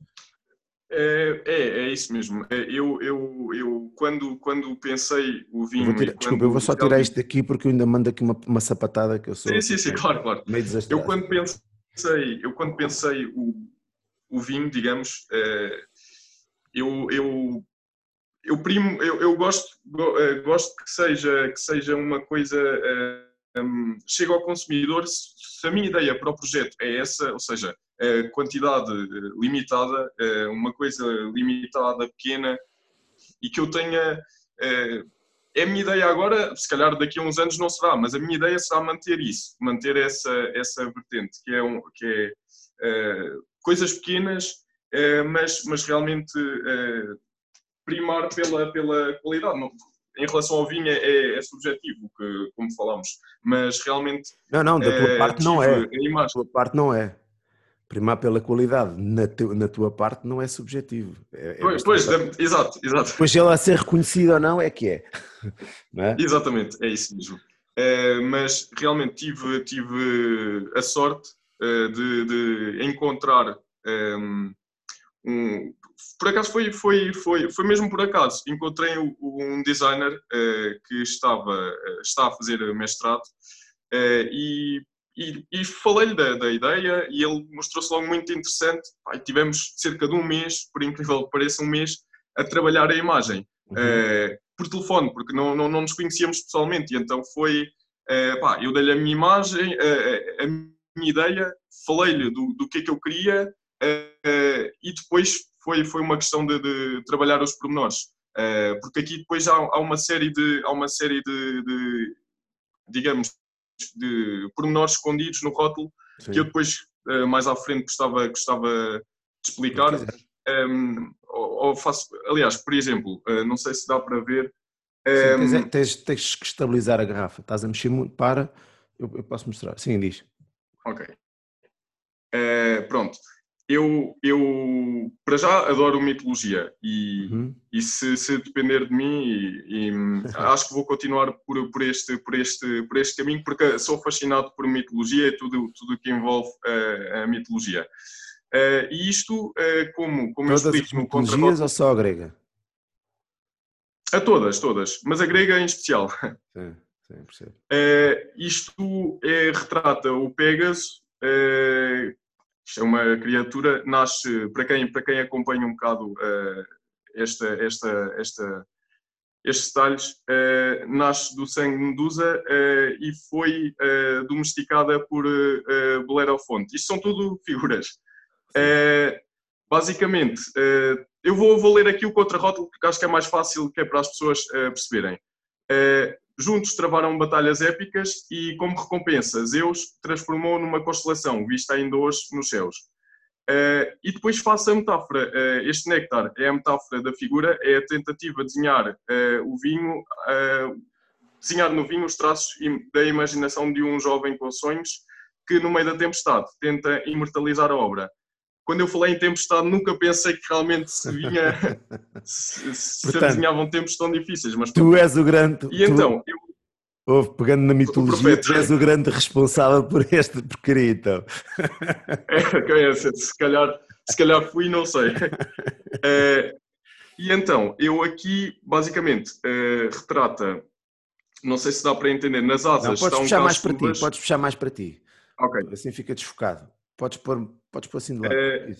É, é, é, isso mesmo. É, eu, eu, eu quando, quando pensei o vinho. Eu tirar, desculpa, eu vou só tirar isto daqui porque eu ainda mando aqui uma, uma sapatada que eu sou. Sim, sim, sim, claro, claro. Meio eu quando pensei, eu quando pensei o, o vinho, digamos, eu, eu, eu primo, eu, eu gosto, gosto que seja, que seja uma coisa um, chega ao consumidor se a minha ideia para o projeto é essa, ou seja, quantidade limitada, uma coisa limitada, pequena, e que eu tenha. É a minha ideia agora, se calhar daqui a uns anos não será, mas a minha ideia será manter isso, manter essa, essa vertente, que é, um, que é coisas pequenas, mas, mas realmente primar pela, pela qualidade. Não, em relação ao vinho é, é, subjetivo, que, como falámos, mas realmente. Não, não, da tua parte não é. Da tua parte não é primar pela qualidade na, te, na tua parte não é subjetivo. É, é pois, pois exato, exato. Pois ela a ser reconhecida ou não é que é. é? Exatamente, é isso mesmo. É, mas realmente tive, tive a sorte uh, de, de, encontrar um, um, por acaso foi, foi, foi, foi mesmo por acaso. Encontrei um designer uh, que estava, uh, está a fazer mestrado e e, e falei-lhe da, da, ideia e ele mostrou-se logo muito interessante. Pai, tivemos cerca de um mês, por incrível que pareça, um mês a trabalhar a imagem uhum. uh, por telefone, porque não, não, não, nos conhecíamos pessoalmente. E então foi, uh, pá, eu dei-lhe a minha imagem, uh, a minha ideia, falei-lhe do, do que é que eu queria e depois foi, foi uma questão de, de trabalhar os pormenores. porque aqui depois há, há, uma série de, há uma série de, de digamos, de pormenores escondidos no rótulo Sim. que eu depois, eh, mais à frente, gostava, gostava de explicar. Um, ou, ou faço, aliás, por exemplo, eh, não sei se dá para ver. Um, Sim, tens, tens, que estabilizar a garrafa. Estás a mexer muito. Para, eu, eu posso mostrar. Sim, diz. Ok. Uh, pronto eu, eu para já adoro mitologia e, uhum. e se, se, depender de mim e, e acho que vou continuar por, por, este, por, este, por este caminho porque sou fascinado por mitologia e tudo tudo que envolve uh, a mitologia uh, e isto uh, como como todas eu explico as mitologias ou só a grega a todas todas mas a grega em especial sim, sim, percebo. isto é, retrata o Pégaso é uma criatura, nasce, para quem, para quem acompanha um bocado uh, esta, esta, esta, estes detalhes, uh, nasce do sangue de Medusa uh, e foi domesticada por uh, Belerofonte. Isto são tudo figuras. basicamente, eu vou, vou ler aqui o contrarótulo porque acho que é mais fácil que é para as pessoas perceberem. Juntos travaram batalhas épicas e, como recompensa, Zeus transformou numa constelação, vista ainda hoje nos céus. Uh, e depois faço a metáfora. Uh, este néctar é a metáfora da figura, é a tentativa de desenhar uh, o vinho, desenhar no vinho os traços da imaginação de um jovem com sonhos que, no meio da tempestade, tenta imortalizar a obra quando eu falei em tempestade, nunca pensei que realmente se vinha, se, se Portanto, tempos tão difíceis. Mas, tu és o grande. E então, eu, Ouve, pegando na mitologia, tu és o grande responsável por este porcaria, então. É, se, calhar, se calhar fui, não sei. É, e então, eu aqui, basicamente, é, retrata, não sei se dá para entender, nas asas não, podes puxar mais para ti, podes puxar mais para ti. Ok. Assim fica desfocado. Podes pôr, podes pôr assim de lado. É,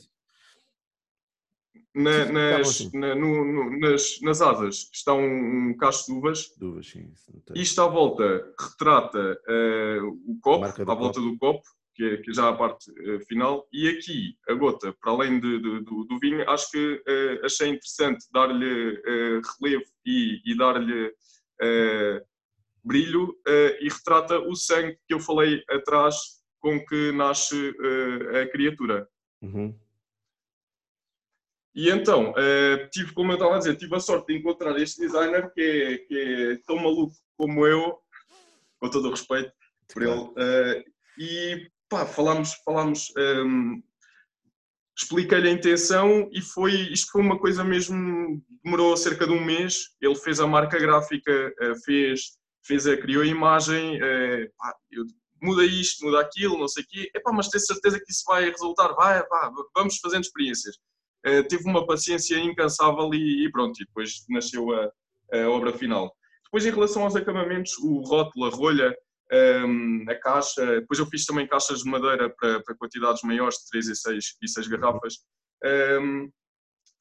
na, nas, assim. na, no, no, nas, nas asas está um, um cacho de uvas. De uvas sim, Isto à volta retrata uh, o copo, à volta copo. do copo, que é, que é, já a parte uh, final. E aqui, a gota, para além de, de, do, do, vinho, acho que uh, achei interessante dar-lhe relevo e, e dar-lhe brilho e retrata o sangue que eu falei atrás com que nasce uh, a criatura. Uhum. E então, uh, tive, como eu estava a dizer, tive a sorte de encontrar este designer que é, que é tão maluco como eu, com todo o respeito por ele. Uh, e pá, falámos, falámos um, ehm, expliquei-lhe a intenção e foi, isto foi uma coisa mesmo, demorou cerca de um mês, ele fez a marca gráfica, fez, fez a, criou a imagem, pá, eu muda isto, muda aquilo, não sei o quê, epá, mas tenho certeza que isso vai resultar, vai, epá, vamos fazendo experiências. Uh, tive uma paciência incansável e, e, pronto, e depois nasceu a, a, obra final. Depois, em relação aos acabamentos, o rótulo, a rolha, um, ehm, a caixa, depois eu fiz também caixas de madeira para, para quantidades maiores, de 3 e 6, e 6 garrafas, Um,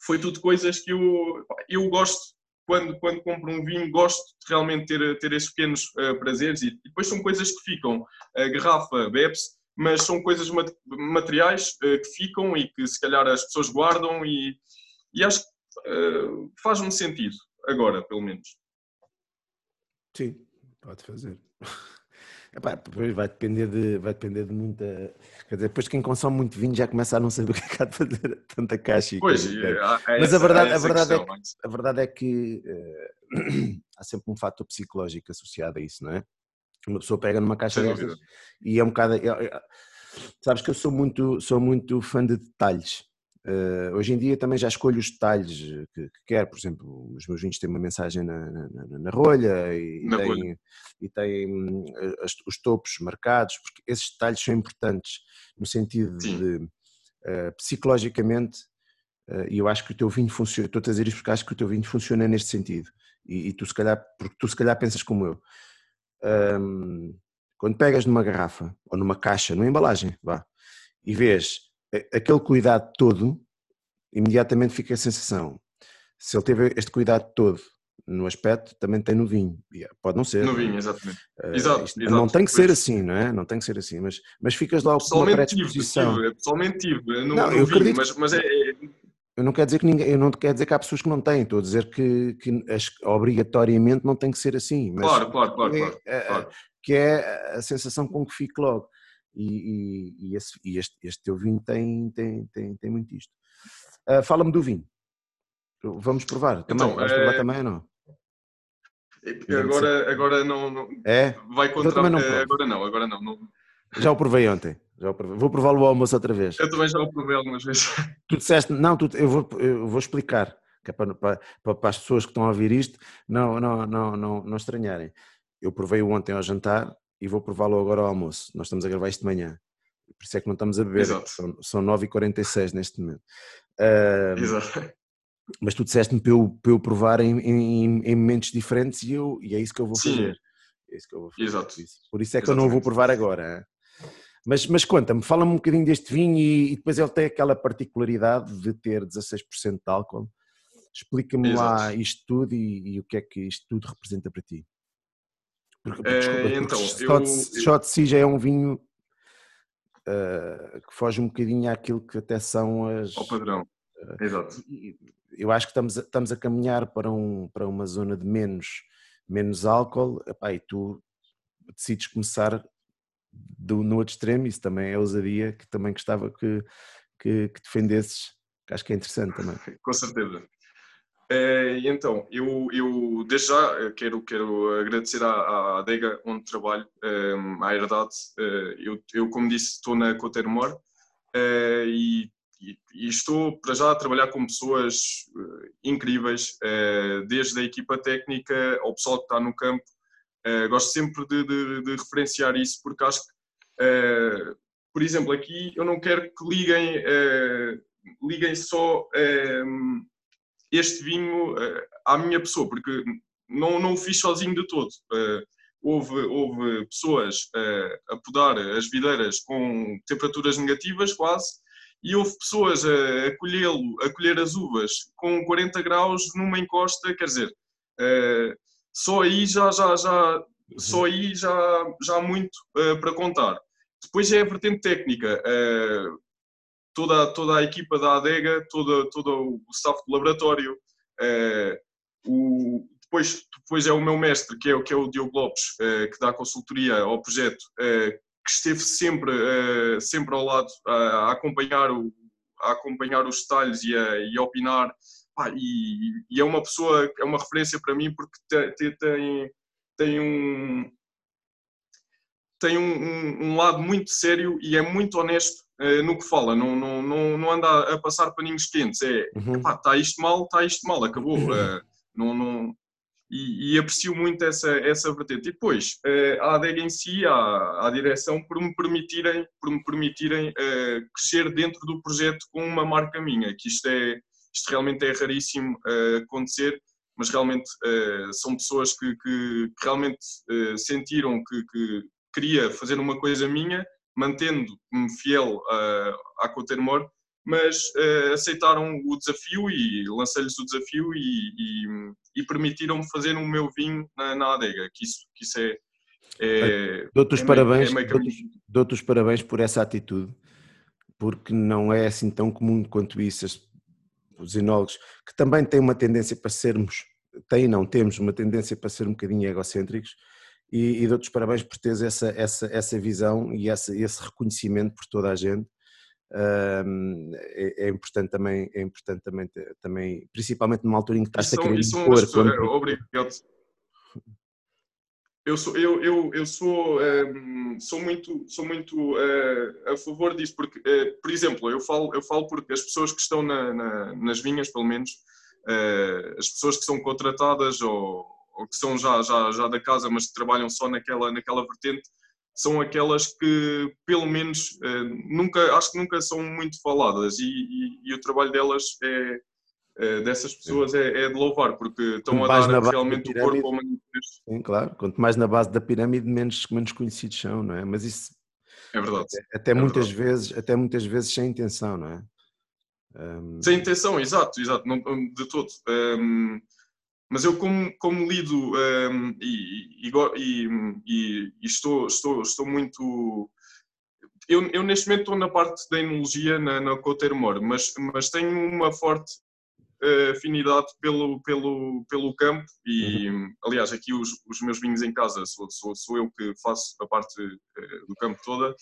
foi tudo coisas que eu, eu gosto, quando, quando compro um vinho, gosto de realmente ter, ter esses pequenos uh, prazeres e, depois são coisas que ficam. A garrafa bebe-se, mas são coisas materiais uh, que ficam e que se calhar as pessoas guardam e, e acho que uh, faz-me sentido, agora, pelo menos. Sim, pode fazer. Epá, depois vai depender de, vai depender de muita. Quer dizer, depois quem consome muito vinho já começa a não saber o que é que há de fazer tanta caixa. Pois, é, é mas a verdade, é a, verdade é que, a verdade é que uh, há sempre um fator psicológico associado a isso, não é? Uma pessoa pega numa caixa e é um bocado. É, é, sabes que eu sou muito, sou muito fã de detalhes. Uh, hoje em dia também já escolho os detalhes que, que quero, por exemplo, os meus vinhos têm uma mensagem na, na, na rolha e, na têm, rolha. e têm hum, as, os topos marcados, porque esses detalhes são importantes no sentido Sim. de uh, psicologicamente, uh, e eu acho que o teu vinho funciona, estou a dizer isto porque acho que o teu vinho funciona neste sentido, e, e tu se calhar, porque tu se calhar pensas como eu. Um, quando pegas numa garrafa ou numa caixa, numa embalagem, vá, e vês aquele cuidado todo, imediatamente fica a sensação. Se ele teve este cuidado todo no aspecto, também tem no vinho. Pode não ser. No vinho, exatamente. Uh, exato, exato, Não tem que ser assim, não é? Não tem que ser assim, mas, mas ficas lá com uma predisposição. Tive, pessoalmente tive, no, não, no eu vinho, acredito, mas, mas é, é... Eu não quero dizer que ninguém, eu não quero dizer que há pessoas que não têm, estou a dizer que, que as, obrigatoriamente não tem que ser assim. Mas claro, claro, claro, é, claro, claro. Que é a sensação com que fico logo. E, e, e, esse, e este, este, teu vinho tem, tem, tem, tem muito isto. Uh, Fala-me do vinho. Vamos provar. Também, então, provar é... também ou não? Agora, agora não, não, É? Vai contra. Não é, agora não, agora não. não. Já o provei ontem. Já o provei. Vou prová-lo ao almoço outra vez. Eu também já o provei algumas vezes. Tu disseste, não, tu, eu, vou, eu vou explicar, é para, para, para, as pessoas que estão a ouvir isto não, não, não, não, não estranharem. Eu provei-o ontem ao jantar e vou prová-lo agora ao almoço. Nós estamos a gravar isto de manhã. Por isso é que não estamos a beber. Exato. São, são 9h46 neste momento. Uh, Exato. Mas tu disseste-me para eu, para eu provar em, em, em, momentos diferentes e, eu, e é isso que eu vou Sim. fazer. É isso que eu vou fazer. Exato. Por isso é que Exatamente. eu não vou provar agora. Hein? Mas, mas conta-me, fala-me um bocadinho deste vinho e, e, depois ele tem aquela particularidade de ter 16% de álcool. Explica-me lá isto tudo e, e, o que é que isto tudo representa para ti. Porque, é, então, só de si já é um vinho uh, que foge um bocadinho àquilo que até são as. Ao padrão. Uh, Exato. Eu acho que estamos a, estamos a caminhar para, um, para uma zona de menos, menos álcool epá, e tu decides começar do, no outro extremo, isso também é ousadia que também gostava que, que, que defendesses, que acho que é interessante também. Com certeza. É, então, eu, eu desde já eh, quero, quero agradecer à, à adega onde trabalho, um, à Herdade. Eu, eu, como disse, estou na Cotermor e, e, e, estou para já a trabalhar com pessoas incríveis, desde a equipa técnica ao pessoal que está no campo. Gosto sempre de, de, de referenciar isso porque acho que, por exemplo, aqui eu não quero que liguem, liguem só este vinho uh, à minha pessoa, porque não, não o fiz sozinho de todo. Uh, houve, houve pessoas uh, a podar as videiras com temperaturas negativas quase, e houve pessoas a, a colhê-lo, a colher as uvas com 40 graus numa encosta, quer dizer, só aí já, já, já, uhum. só aí já, já há muito para contar. Depois é a vertente técnica toda, toda a equipa da adega, toda, todo o staff do laboratório, uh, o, depois, depois é o meu mestre, que é, que é o Diogo Lopes, uh, que dá consultoria ao projeto, uh, que esteve sempre, sempre ao lado a, a, acompanhar o, a acompanhar os detalhes e a, e a opinar. E, e, é uma pessoa, é uma referência para mim porque tem, tem, um, tem um, um, um, lado muito sério e é muito honesto no que fala, não, não, não, não anda a passar paninhos quentes, é uhum. está isto mal, está isto mal, acabou. Uh, não, não, e, e, aprecio muito essa, essa vertente. E depois, uh, a adega em si, a, direção, por me permitirem, por me permitirem crescer dentro do projeto com uma marca minha, que isto, é, isto realmente é raríssimo acontecer mas realmente uh, são pessoas que, que, que realmente uh, sentiram que, que, queria fazer uma coisa minha, mantendo-me fiel à Cotermor, mas uh, aceitaram o desafio e lancei-lhes o desafio e, e, e permitiram-me fazer o meu vinho na, na adega, que isso, que isso é... é Dou-te os, é parabéns, é dou dou os parabéns por essa atitude, porque não é assim tão comum quanto isso. Os enólogos, que também têm uma tendência para sermos, têm não, temos uma tendência para ser um bocadinho egocêntricos, e, e dou-te os parabéns por teres essa, essa, essa visão e essa, esse reconhecimento por toda a gente. Um, é, é, importante também, é importante também, também, principalmente numa altura em que estás a querer impor. Quando... É, obrigado. Eu sou, eu, eu, eu sou, um, sou muito, sou muito uh, a favor disso, porque, uh, por exemplo, eu falo, eu falo porque as pessoas que estão na, na, nas vinhas, pelo menos, uh, as pessoas que são contratadas ou, ou que são já, já, já da casa, mas que trabalham só naquela, naquela vertente, são aquelas que, pelo menos, eh, nunca, acho que nunca são muito faladas e, e, e o trabalho delas é, é dessas pessoas é, é, de louvar, porque estão Quanto a dar realmente o corpo ao manifesto. Sim, claro. Quanto mais na base da pirâmide, menos, menos conhecidos são, não é? Mas isso é verdade. Até, até é muitas verdade. vezes, até muitas vezes sem intenção, não é? Um... Sem intenção, exato, exato, não, de todo. Um, mas eu como, como lido um, e, e, e, e, estou, estou, estou muito... Eu, eu neste momento estou na parte da enologia na, na Cotermor, mas, mas tenho uma forte uh, afinidade pelo, pelo, pelo campo e, uhum. aliás, aqui os, os meus vinhos em casa sou, sou, sou eu que faço a parte uh, do campo toda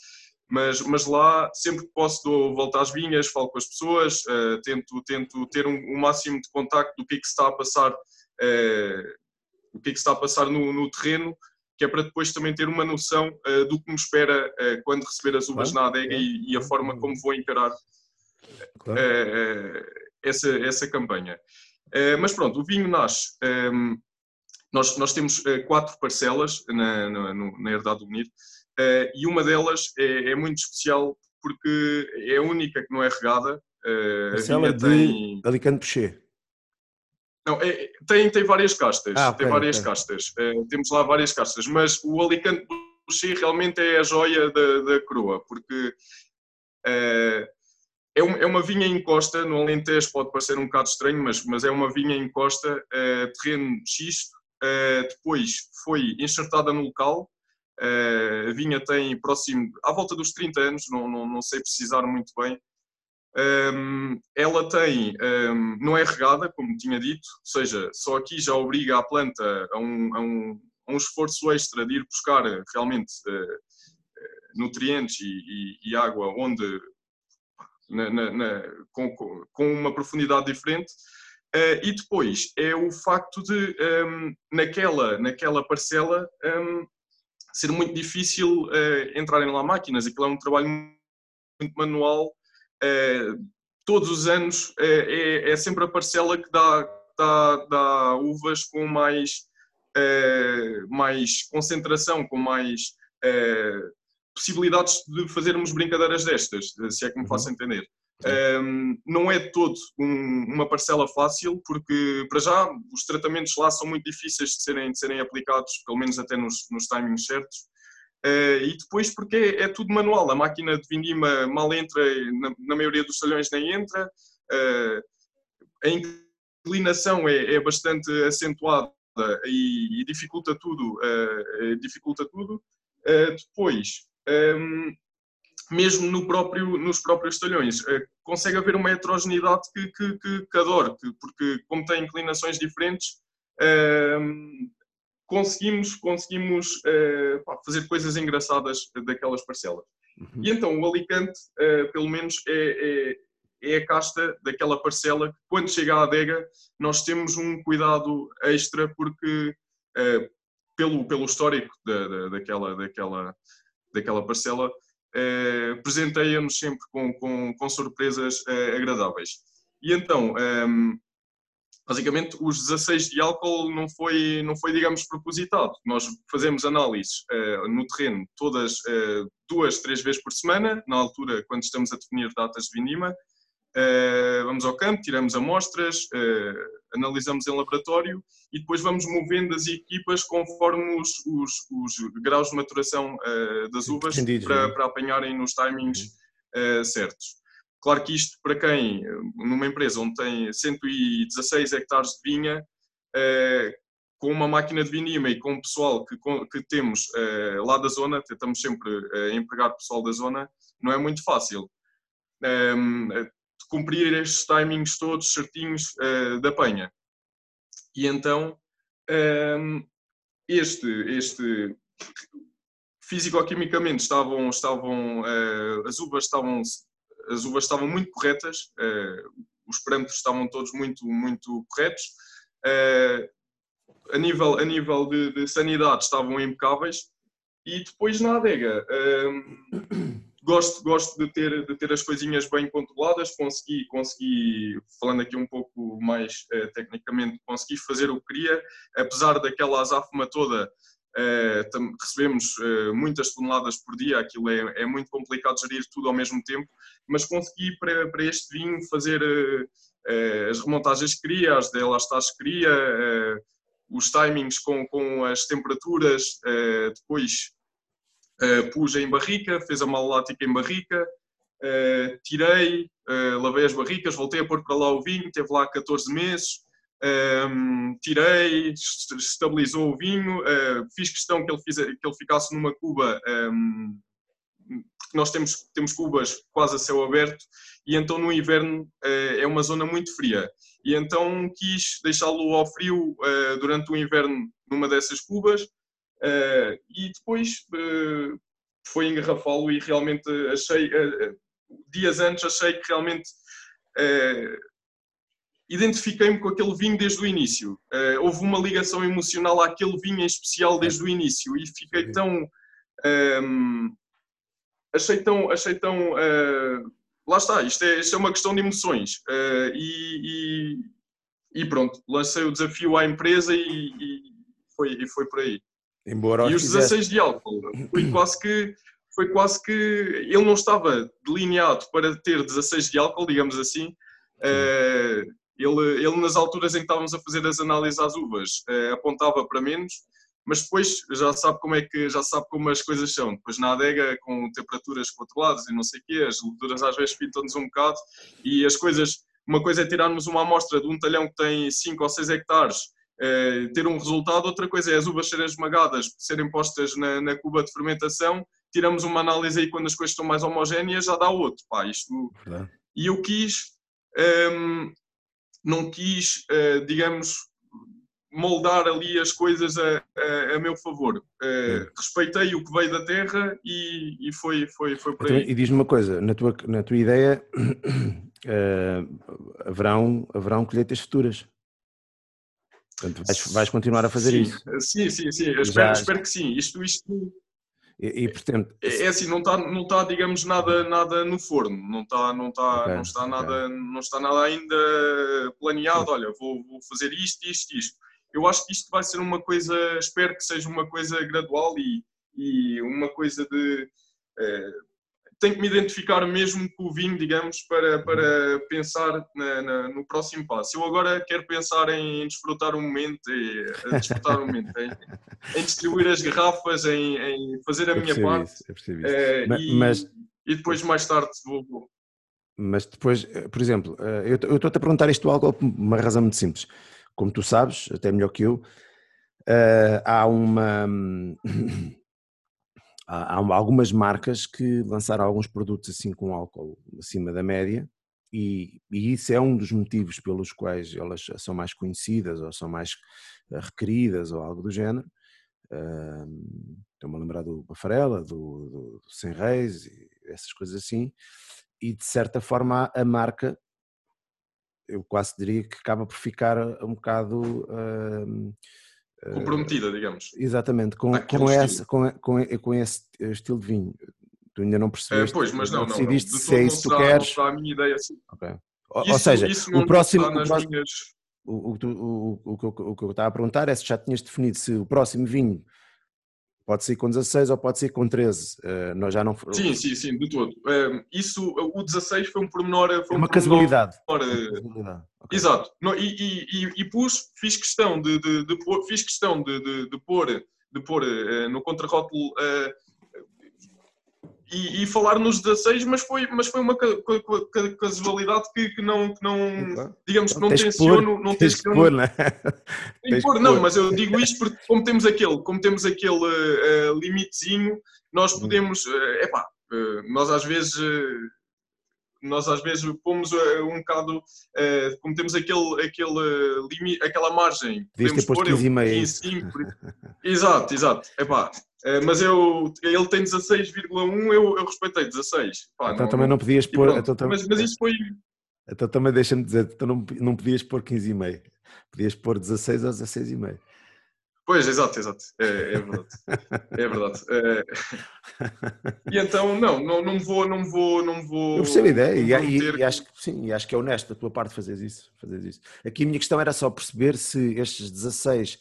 mas, mas lá sempre que posso dou volta às vinhas, falo com as pessoas, uh, tento, tento ter um, um, máximo de contacto do que é que se está a passar uh, o que é que está a passar no, no, terreno, que é para depois também ter uma noção uh, do que me espera uh, quando receber as uvas claro, na adega e, e, a forma como vou encarar claro. essa, essa campanha. mas pronto, o vinho nasce. Um, ehm, nós, nós temos quatro parcelas na, na, na Herdade do Bonito e uma delas é, é, muito especial porque é a única que não é regada. Parcela de tem... Alicante Pechê. Não, é, tem, tem várias castas. Ah, tem várias castas. Uh, temos lá várias castas, mas o Alicante Boucher realmente é a joia da, da coroa, porque uh, é, um, é, uma vinha em costa, no Alentejo pode parecer um bocado estranho, mas, mas é uma vinha em costa, uh, terreno xisto, depois foi enxertada no local, a vinha tem próximo, à volta dos 30 anos, não, não, não sei precisar muito bem, ela tem, não é regada, como tinha dito, ou seja, só aqui já obriga a planta a um, a um, a um esforço extra de ir buscar realmente uh, nutrientes e, e, e, água onde na, na, na, com, com, uma profundidade diferente. E depois é o facto de naquela, naquela parcela ser muito difícil entrarem lá máquinas, aquilo é um trabalho muito manual todos os anos é, é, é, sempre a parcela que dá, dá, dá uvas com mais, é, mais concentração, com mais é, possibilidades de fazermos brincadeiras destas, se é que me faço uhum. entender. Um, não é de todo um, uma parcela fácil, porque, para já, os tratamentos lá são muito difíceis de serem, de serem aplicados, pelo menos até nos, nos timings certos. Uh, e depois porque é, tudo manual, a máquina de vindima mal entra, na, na maioria dos salões nem entra, uh, a inclinação é, é bastante acentuada e, e dificulta tudo, dificulta tudo. depois, um, ehm, mesmo no próprio, nos próprios talhões, consegue haver uma heterogeneidade que, que, que, que adoro, que, porque como tem inclinações diferentes, ehm, conseguimos, conseguimos uh, pá, fazer coisas engraçadas daquelas parcelas. Uhum. E então o Alicante, uh, pelo menos, é, é, é, a casta daquela parcela que, quando chega à adega, nós temos um cuidado extra, porque, uh, pelo, pelo histórico da, da, daquela, daquela, daquela parcela, uh, presenteia-nos sempre com, com, com surpresas agradáveis. E então, um, ehm, basicamente os 16 de álcool não foi, não foi digamos, propositado. Nós fazemos análises uh, no terreno todas uh, duas, três vezes por semana, na altura quando estamos a definir datas de vindima. Uh, vamos ao campo, tiramos amostras, analisamos em laboratório e depois vamos movendo as equipas conforme os, os, os graus de maturação das uvas para, para, apanharem nos timings certos. Claro que isto, para quem, numa empresa onde tem 116 hectares de vinha, com uma máquina de vinima e com o pessoal que, que temos lá da zona, tentamos sempre empregar pessoal da zona, não é muito fácil. cumprir estes timings todos certinhos da penha. E então, este, este físico-quimicamente estavam, estavam, as uvas estavam as uvas estavam muito corretas, uh, os parâmetros estavam todos muito, muito corretos. Uh, a nível, a nível de, de, sanidade estavam impecáveis. E depois na adega, uh, gosto, gosto de, ter, de ter as coisinhas bem controladas, consegui, consegui falando aqui um pouco mais tecnicamente, consegui fazer o que queria, apesar daquela azáfama toda, Uh, recebemos uh, muitas toneladas por dia, aquilo é, é, muito complicado gerir tudo ao mesmo tempo, mas consegui para, para este vinho fazer uh, as remontagens que queria, as delastas que queria, os timings com, com as temperaturas, depois pus em barrica, fez a malollática em barrica, tirei, lavei as barricas, voltei a pôr para lá o vinho, teve lá 14 meses, um, tirei, estabilizou o vinho, uh, fiz questão que ele, fiz, que ele ficasse numa cuba, um, porque nós temos, temos cubas quase a céu aberto, e então no inverno uh, é uma zona muito fria. E então quis deixá-lo ao frio uh, durante o inverno numa dessas cubas, e depois foi engarrafá-lo e realmente achei, dias antes achei que realmente identifiquei-me com aquele vinho desde o início. Uh, houve uma ligação emocional àquele vinho em especial desde o início e fiquei tão. Um, ehm, achei tão. Achei tão uh, lá está, isto é, isto é uma questão de emoções. Uh, e, e, e, pronto, lancei o desafio à empresa e, e foi, e foi por aí. Embora e os 16 de álcool, foi quase que. Foi quase que ele não estava delineado para ter 16 de álcool, digamos assim, Uh, ele, ele, nas alturas em que estávamos a fazer as análises às uvas, eh, apontava para menos, mas depois já sabe como é que já sabe como as coisas são. Depois na adega, com temperaturas controladas e não sei o quê, as leveduras às vezes pintam-nos um bocado e as coisas. Uma coisa é tirarmos uma amostra de um talhão que tem 5 ou 6 hectares, eh, ter um resultado, outra coisa é as uvas serem esmagadas, serem postas na, na cuba de fermentação, tiramos uma análise aí quando as coisas estão mais homogéneas, já dá outro. Pá, isto... E eu quis. Um, ehm, não quis, uh, digamos, moldar ali as coisas a, a, a meu favor. Uh, respeitei o que veio da terra e, e foi, foi, foi por então, aí. E diz-me uma coisa, na tua, na tua ideia uh, haverão, haverão colheitas futuras? Portanto, vais, vais continuar a fazer sim, isso? Sim, sim, sim, espero, espero que sim. Isto, isto, e, e portanto... É, é assim, não está, não está digamos, nada, nada no forno, não está, não está, okay, não está, nada, okay. não está nada ainda planeado, olha, vou, vou fazer isto, isto, isto. Eu acho que isto vai ser uma coisa, espero que seja uma coisa gradual e, e uma coisa de... Eh, tenho que me identificar mesmo com o vinho, digamos, para, para pensar na, na, no próximo passo. Eu agora quero pensar em desfrutar o momento, e, desfrutar o momento, em, em, distribuir as garrafas, em, em fazer a eu minha parte. Isso, é, e, mas, e depois mais tarde vou, vou. Mas depois, eh, por exemplo, eh, eu estou-te a perguntar isto algo por uma razão muito simples. Como tu sabes, até melhor que eu, há uma há, algumas marcas que lançaram alguns produtos assim com álcool acima da média e, e, isso é um dos motivos pelos quais elas são mais conhecidas ou são mais eh, requeridas ou algo do género. Estou-me a lembrar do Bafarela, do, do, Sem Reis, essas coisas assim. E de certa forma a marca, eu quase diria que acaba por ficar um bocado uh, comprometida, digamos. Exatamente, com, com, essa, com, com, com esse estilo de vinho. Tu ainda não percebeste. É, pois, mas não, não, decidiste não. se é isso que tu queres. Não a minha ideia assim. Okay. Ou, isso, ou seja, o próximo. O, próximo minhas... o, o, o que eu estava a perguntar é se já tinhas definido se o próximo vinho Pode ser com 16 ou pode ser com 13. Uh, eh, nós já não. Sim, sim, sim, de todo. Uh, isso, o 16 foi um pormenor. Foi é uma um casualidade. Pormenor, uh, casualidade. Okay. Exato. No, e, e, e, pus, fiz questão de, de, de, pôr, fiz questão de, de, de pôr, de pôr no contrarótulo e, e, falar nos 16, mas foi, mas foi uma casualidade que, que não, que não digamos que não tenciono. Não tens tenciono, pôr, não, é? pôr, não, mas eu digo isto porque, como temos aquele, como temos aquele uh, limitezinho, nós hum. podemos, uh, epá, uh, nós às vezes. Uh, nós às vezes pomos um bocado, uh, como temos aquele, aquele limite, aquela margem, podemos pôr 15 e meio. 15, exato, exato. Epá, mas eu, ele tem 16,1, eu, eu respeitei 16. Pá, então não, também não podias pôr. Então, mas, mas isso foi. Então também deixa-me dizer, então não, não podias pôr 15,5. Podias pôr 16 ou 16,5. Pois, exato, exato. É, é verdade. É verdade. É... E então, não, não, não vou, não vou, não vou. Eu percebo a ideia e, e, e, acho que sim, e acho que é honesto da tua parte fazer isso, fazer isso. Aqui a minha questão era só perceber se estes 16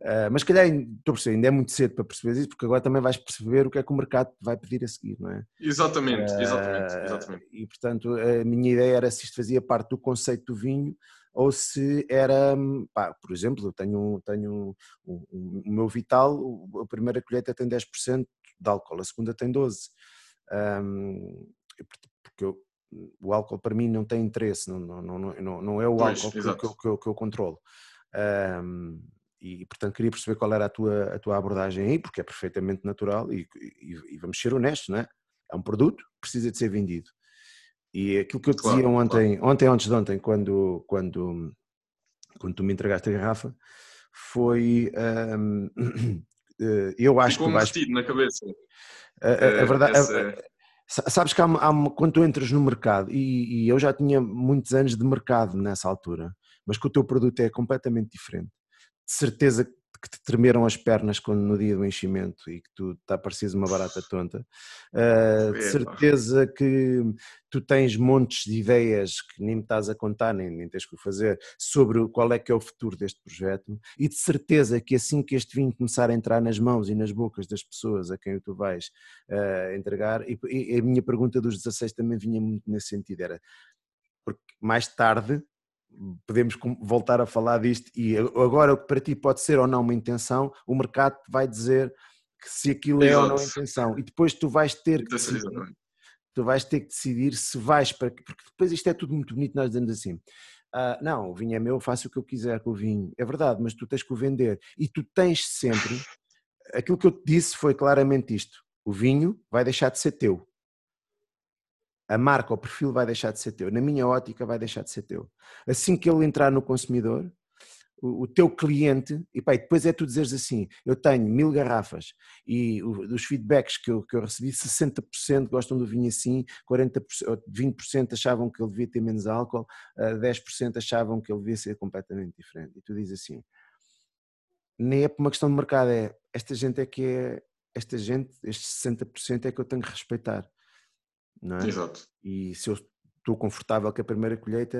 Uh, mas calhar estou a perceber, ainda é muito cedo para perceber isso, porque agora também vais perceber o que é que o mercado vai pedir a seguir, não é? Exatamente, uh, exatamente, exatamente. E portanto, a minha ideia era se isto fazia parte do conceito do vinho ou se era, pá, por exemplo, eu tenho, tenho um, o meu Vital, a primeira colheita tem 10% de álcool, a segunda tem 12%. Um, porque eu, o álcool para mim não tem interesse, não, não, não, não, é o pois, álcool que, que, que, eu, que eu controlo. Um, e portanto queria perceber qual era a tua, a tua abordagem aí, porque é perfeitamente natural e, e, e vamos ser honestos, não é? É um produto, precisa de ser vendido. E aquilo que eu te claro, dizia ontem, claro. ontem antes de ontem, quando, quando, quando tu me entregaste a garrafa, foi um, eh, eu acho Ficou que vais... na cabeça. A, a, a eh, verdade, a, sabes que há, há, quando tu entras no mercado, e, e eu já tinha muitos anos de mercado nessa altura, mas que o teu produto é completamente diferente certeza que te tremeram as pernas quando no dia do enchimento e que tu está parecido uma barata tonta, uh, de certeza que tu tens montes de ideias que nem me estás a contar, nem, nem tens que fazer, sobre qual é que é o futuro deste projeto e de certeza que assim que este vinho começar a entrar nas mãos e nas bocas das pessoas a quem tu vais uh, entregar, e, e a minha pergunta dos 16 também vinha muito nesse sentido, era porque mais tarde podemos voltar a falar disto e agora o que para ti pode ser ou não uma intenção, o mercado vai dizer que se aquilo é ou não intenção. E depois tu vais ter que decidir, tu vais ter que decidir se vais para porque depois isto é tudo muito bonito nós dizemos assim ah, não, o vinho é meu, faço o que eu quiser com o vinho, é verdade, mas tu tens que o vender. E tu tens sempre aquilo que eu te disse foi claramente isto, o vinho vai deixar de ser teu a marca, o perfil vai deixar de ser teu. Na minha ótica, vai deixar de ser teu. Assim que ele entrar no consumidor, o, o teu cliente, e pá, depois é tu dizeres assim: eu tenho mil garrafas e o, dos feedbacks que eu, que eu recebi, 60% gostam do vinho assim, 40%, 20% achavam que ele devia ter menos álcool, 10% achavam que ele devia ser completamente diferente. E tu dizes assim: nem é por uma questão de mercado, é esta gente é que é, esta gente, estes 60% é que eu tenho que respeitar não é? Exato. E se eu estou confortável com a primeira colheita,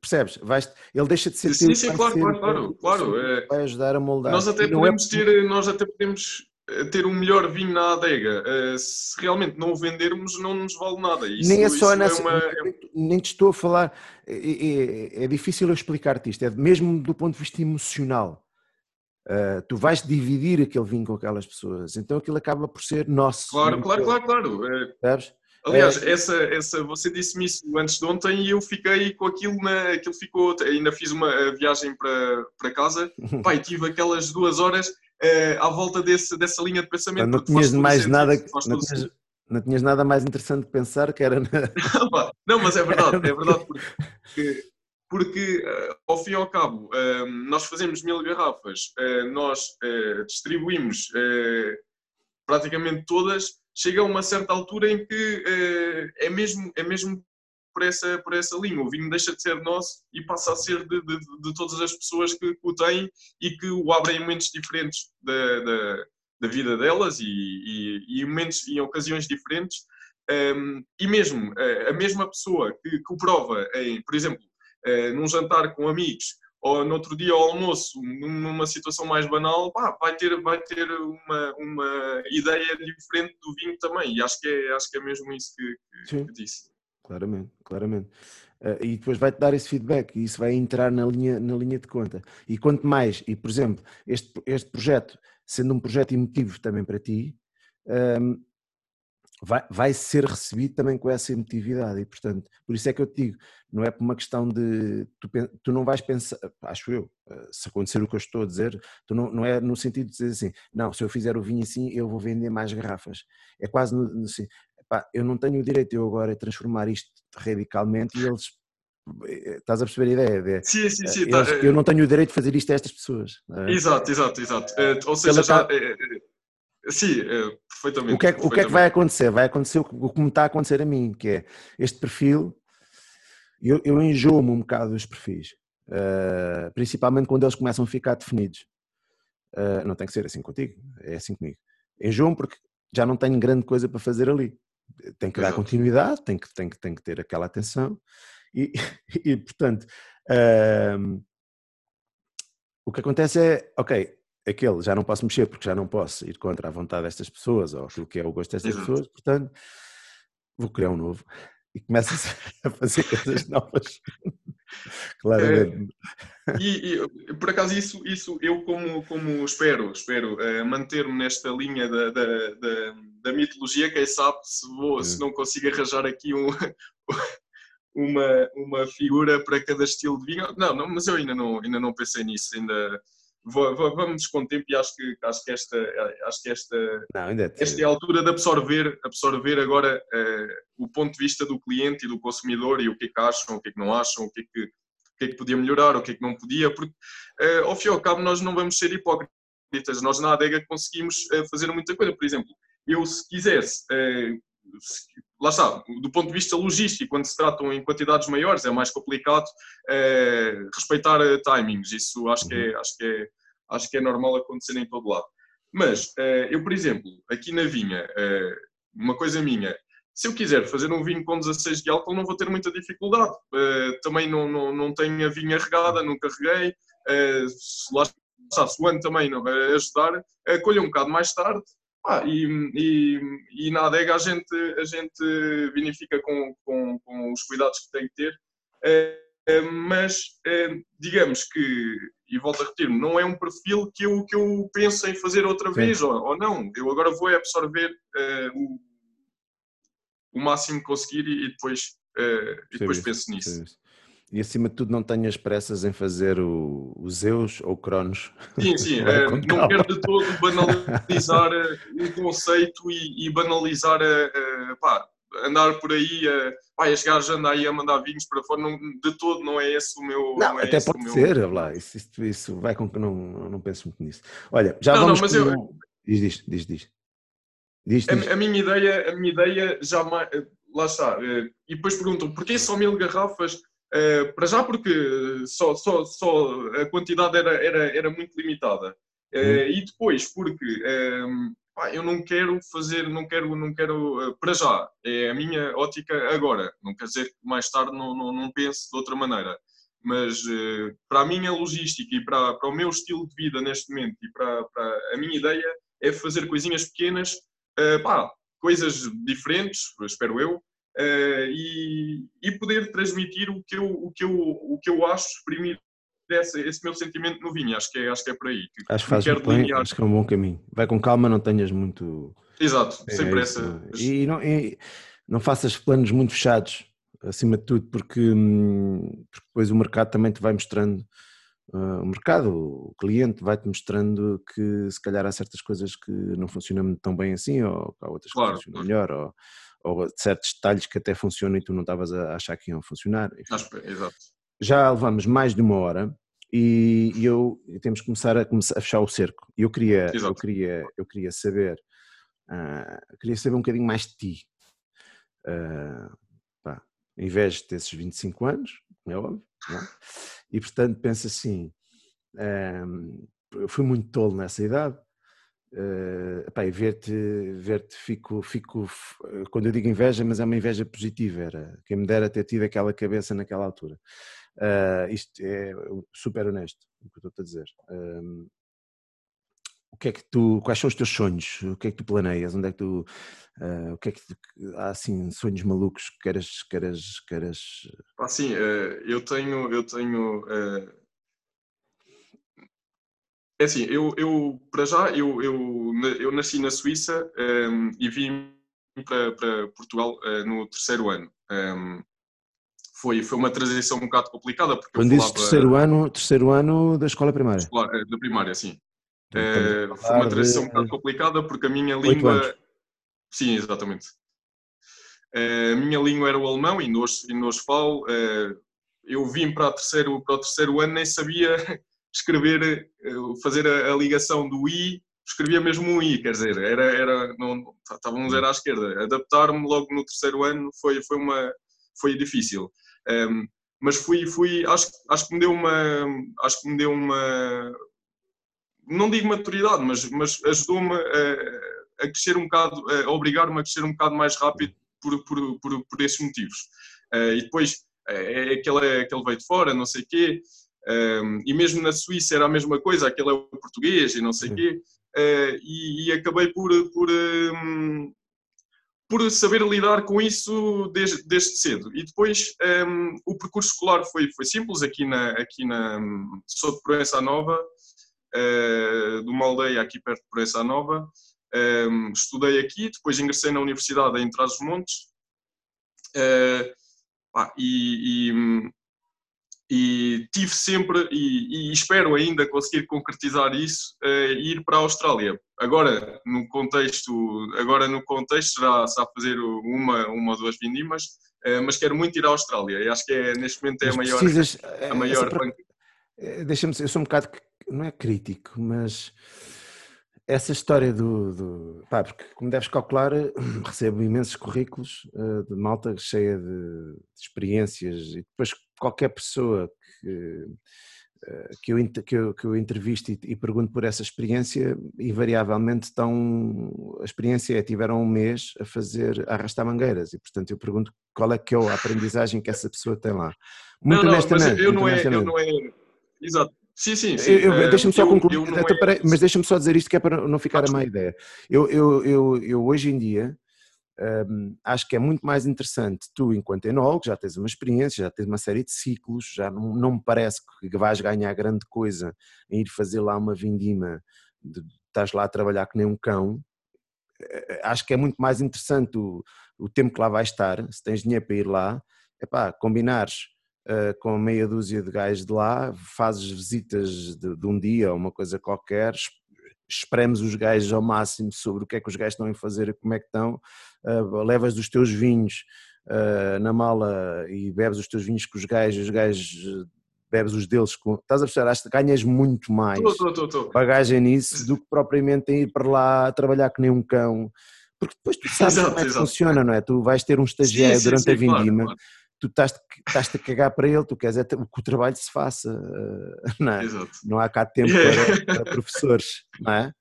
percebes? Vais, ele deixa de ser sim, sim, claro, claro, claro, claro, é, vai ajudar a moldar. Nós até podemos é... ter, nós até podemos eh, ter um melhor vinho na adega. Uh, se realmente não o vendermos, não nos vale nada. Isso, nem é só nessa. É uma... Nem te estou a falar. É, é, é difícil eu explicar-te isto, é mesmo do ponto de vista emocional. Uh, tu vais dividir aquele vinho com aquelas pessoas, então aquilo acaba por ser nosso. Claro, claro, claro, claro. É... Sabes? Aliás, é... essa, essa, você disse-me isso antes de ontem e eu fiquei com aquilo, na, aquilo ficou, ainda fiz uma viagem para, para casa, pai, tive aquelas duas horas uh, à volta desse, dessa linha de pensamento. Não tinhas mais nada, não tinhas, não tinhas nada mais interessante de pensar que era... Na... não, mas é verdade, é verdade, porque, porque uh, ao fim e ao cabo, uh, nós fazemos mil garrafas, nós distribuímos praticamente todas chega a uma certa altura em que é, é mesmo, é mesmo por, essa, por essa linha. O vinho deixa de ser nosso e passa a ser de, de, de todas as pessoas que, o têm e que o abrem em momentos diferentes da, da, da vida delas e, e, e, momentos, em ocasiões diferentes. Um, e mesmo a mesma pessoa que, que o prova, em, por exemplo, num jantar com amigos, ou no outro dia ao almoço, numa situação mais banal, pá, vai ter, vai ter uma, uma ideia diferente do vinho também. E acho que é, acho que é mesmo isso que, que, que disse. Claramente, claramente. Uh, e depois vai-te dar esse feedback e isso vai entrar na linha, na linha de conta. E quanto mais, e por exemplo, este, este projeto, sendo um projeto emotivo também para ti, um, ehm, vai, vai ser recebido também com essa emotividade e portanto, por isso é que eu te digo, não é por uma questão de, tu, tu não vais pensar, acho eu, eh, se acontecer o que eu estou a dizer, tu não, não é no sentido de dizer assim, não, se eu fizer o vinho assim eu vou vender mais garrafas, é quase assim, pá, eu não tenho o direito eu agora a transformar isto radicalmente e eles eh, Estás a perceber a ideia? De, sim, sim, sim. Eles, tá, eu não tenho o direito de fazer isto a estas pessoas. É? Exato, exato, exato. Ou seja, já, Sim, é, perfeitamente. O que, é, o que é que vai acontecer? Vai acontecer o que me está a acontecer a mim, que é este perfil, eu, eu enjoo-me um bocado dos perfis, uh, principalmente quando eles começam a ficar definidos. Uh, não tem que ser assim contigo, é assim comigo. Enjoo-me porque já não tenho grande coisa para fazer ali. Tem que Exato. dar continuidade, tem que, tem, que, tem que ter aquela atenção e, e portanto, uh, o que acontece é, ok, aquele já não posso mexer porque já não posso ir contra a vontade destas pessoas ou aquilo que é o gosto destas Exato. pessoas, portanto vou criar um novo e começa a fazer coisas novas. Claramente. É, e, e, por acaso isso, isso eu como, como espero, espero uh, manter-me nesta linha da, da, da, da, mitologia, quem sabe se, vou, se não consigo arranjar aqui um, uma, uma figura para cada estilo de vinho. Não, não, mas eu ainda não, ainda não pensei nisso, ainda vamos com o tempo e acho que, acho que esta, acho que esta, Não, é esta é a altura de absorver, absorver agora uh, o ponto de vista do cliente e do consumidor e o que é que acham, o que é que não acham, o que é que, o que, é que podia melhorar, o que é que não podia, porque uh, ao fim e ao cabo nós não vamos ser hipócritas, nós na adega conseguimos uh, fazer muita coisa, por exemplo, eu se quisesse lá está, do ponto de vista logístico, quando se tratam em quantidades maiores, é mais complicado é, respeitar eh, timings. Isso acho que, é, uhum. acho, que é, acho que é normal acontecer em todo lado. Mas é, eu, por exemplo, aqui na vinha, uma coisa minha, se eu quiser fazer um vinho com 16 de álcool, não vou ter muita dificuldade. também não, não, não tenho a vinha regada, nunca reguei. lá está, se o ano também não vai ajudar, colho um bocado mais tarde ah, e, e, e, na adega a gente, a gente vinifica com, com, com os cuidados que tem que ter, é, mas é, digamos que, e volto a repetir, não é um perfil que eu, que eu penso em fazer outra Sim. vez ou, ou, não. Eu agora vou absorver o, o máximo que conseguir e, depois, e depois penso nisso e acima de tudo não tenhas pressas em fazer o, o Zeus ou o Cronos. Sim, sim, é, não quero de todo banalizar eh, o conceito e, e banalizar a, eh, a, pá, andar por aí a, pá, as gajas andam aí a mandar vinhos para fora, não, de todo não é esse o meu... Não, não é até pode ser, meu... lá, isso, isso, isso, vai com que não, não penso muito nisso. Olha, já não, vamos... Não, mas com... eu... Diz, diz, diz, diz. diz, diz. A, a, minha ideia, a minha ideia já... Lá está. E depois perguntam, porquê só mil garrafas? Uh, para já porque só, só, só a quantidade era, era, era muito limitada. Uh, e depois porque um, ehm, pá, eu não quero fazer, não quero, não quero, uh, para já, é a minha ótica agora. Não quer dizer que mais tarde não, não, não pense de outra maneira. Mas para a minha logística e para, para o meu estilo de vida neste momento e para, para a minha ideia é fazer coisinhas pequenas, pá, coisas diferentes, espero eu, e, e, poder transmitir o que eu, o que eu, o que eu acho, exprimir esse, esse meu sentimento no vinho. Acho que é, acho que é por aí. Acho, que faz bem, acho que é um bom caminho. Vai com calma, não tenhas muito. Exato, é, sem pressa. E não, e não faças planos muito fechados, acima de tudo, porque, hum, porque depois o mercado também te vai mostrando. Uh, o mercado, o cliente vai-te mostrando que se calhar há certas coisas que não funcionam tão bem assim, ou há outras claro, que funcionam melhor, ou, ou certos detalhes que até funcionam e tu não estavas a achar que iam funcionar. Exato. Já levamos mais de uma hora e, e eu temos que começar a, a fechar o cerco. Eu queria, eu queria, eu queria saber, uh, queria saber um bocadinho mais de ti. Uh, pá, em vez desses 25 anos, é óbvio, é? e portanto penso assim, um, ah, eu fui muito tolo nessa idade, Uh, epá, e ver-te, ver-te fico, fico, quando eu digo inveja, mas é uma inveja positiva, era quem me dera ter tido aquela cabeça naquela altura. Uh, isto é super honesto, o que eu estou a dizer. Uh, o que é que tu, quais são os teus sonhos? O que é que tu planeias? Onde é que tu, uh, o que é que tu, há assim sonhos malucos que queres, queres, queres... Ah, sim, eu tenho, eu tenho é assim, eu, eu para já, eu, eu, eu nasci na Suíça um, e vim para, para Portugal uh, no terceiro ano. Um, foi, foi uma transição um bocado complicada. Porque Quando dizes terceiro ano, terceiro ano da escola primária? Eh, da primária, sim. Uh, foi uma transição de... um bocado complicada porque a minha língua. Sim, exatamente. Uh, a minha língua era o alemão e hoje, e hoje falo. Uh, eu vim para, terceiro, para o terceiro ano, nem sabia escrever, fazer a, a ligação do I escrevia mesmo um I, quer dizer, era, era, não, estávamos era à esquerda. Adaptar-me logo no terceiro ano foi, foi, uma, foi difícil. Um, mas fui, fui acho, acho que me deu uma, acho que me deu uma, não digo maturidade, mas, mas ajudou-me a, a, crescer um bocado, a obrigar-me a crescer um bocado mais rápido por, por, por, por esses motivos. Uh, e depois, é, é aquele, é aquele veio de fora, não sei o quê, um, e mesmo na Suíça era a mesma coisa, aquele é o português e não sei o quê. Uh, e, e, acabei por, por, um, por saber lidar com isso desde, desde cedo. E depois um, o percurso escolar foi, foi simples, aqui na, aqui na sou de Proença Nova, uh, de uma aldeia aqui perto de Proença Nova. Um, estudei aqui, depois ingressei na universidade em Trás-os-Montes. Uh, e, e e tive sempre e, e, espero ainda conseguir concretizar isso uh, ir para a Austrália. Agora no contexto agora no contexto já a fazer uma uma ou duas vindimas uh, mas quero muito ir à Austrália. E acho que é neste momento é a maior precisas, a maior eh, deixa-me eu sou um bocado não é crítico mas essa história do, do pá, porque como deves calcular recebo imensos currículos uh, de malta cheia de, de experiências e depois qualquer pessoa que, eh, que, eu, que, eu, que eu entrevisto e, e pergunto por essa experiência, invariavelmente estão, a experiência é, tiveram um mês a fazer, a arrastar mangueiras e portanto eu pergunto qual é que é a aprendizagem que essa pessoa tem lá. Muito não, honestamente. Não, mas eu não, é, eu não é, exato. Sim, sim, sim. Eh, deixa-me só concluir, eu, eu é... mas deixa-me só dizer isto que é para não ficar a má ideia. Eu, eu, eu, eu hoje em dia, um, acho que é muito mais interessante tu, enquanto enólogo, já tens uma experiência, já tens uma série de ciclos, já não, não me parece que vais ganhar grande coisa em ir fazer lá uma vindima, de, estás lá a trabalhar que nem um cão. Eh, acho que é muito mais interessante o, o tempo que lá vais estar, se tens dinheiro para ir lá, é pá, combinares uh, com meia dúzia de gajos de lá, fazes visitas de, de um dia ou uma coisa qualquer, espremes os gajos ao máximo sobre o que é que os gajos estão a fazer e como é que estão, uh, levas os teus vinhos uh, na mala e bebes os teus vinhos com os gajos, os gajos bebes os deles, com... estás a perceber, acho que ganhas muito mais tô, tô, tô, bagagem nisso do que propriamente em ir para lá trabalhar que nem um cão, porque depois tu sabes exato, como é que exato. funciona, não é? Tu vais ter um estagiário sim, durante sim, a vindima, claro, claro. tu estás-te a cagar para ele, tu queres é que o trabalho se faça, não é? Exato. Não há cá tempo para, para professores, não é?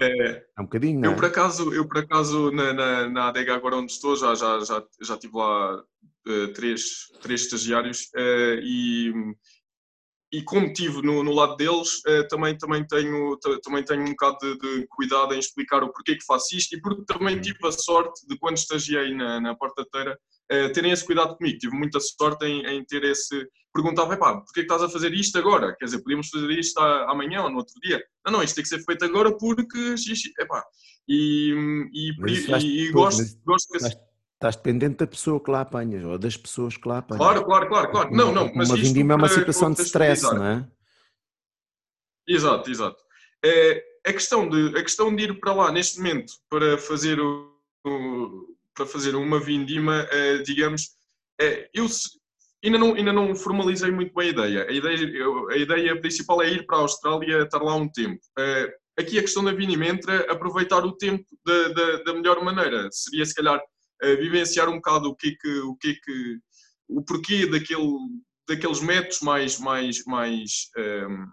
É, é um bocadinho, não é? Eu por acaso, eu por acaso na, na, na ADEGA agora onde estou, já, já, já, já tive lá uh, três, três estagiários uh, e, e como tive no, no lado deles, uh, também, também, tenho, também tenho um bocado de, de, cuidado em explicar o porquê que faço isto e porque também tive a sorte de quando estagiei na, na portateira terem esse cuidado comigo. Tive muita sorte em, em ter esse. Perguntava, pá, porquê que estás a fazer isto agora? Quer dizer, podíamos fazer isto amanhã ou no outro dia. Não, não, isto tem que ser feito agora porque. Epá. E, e, e, e gosto, gosto que. Estás dependente da pessoa que lá apanhas, ou das pessoas que lá apanhas. Claro, claro, claro, claro. Não, não, mas uma vindima é uma situação de stress, não é? Exato, exato. É, a, questão de, a questão de ir para lá neste momento para fazer o, para fazer uma vindima, uh, digamos, uh, eu ainda não, ainda não formalizei muito bem a ideia. A ideia, a ideia principal é ir para a Austrália, estar lá um tempo. Uh, aqui a questão da vindima entra aproveitar o tempo da, da, da melhor maneira. Seria, se calhar, vivenciar um bocado o que é que, o que, é que o porquê daquele, daqueles métodos mais, mais, mais um,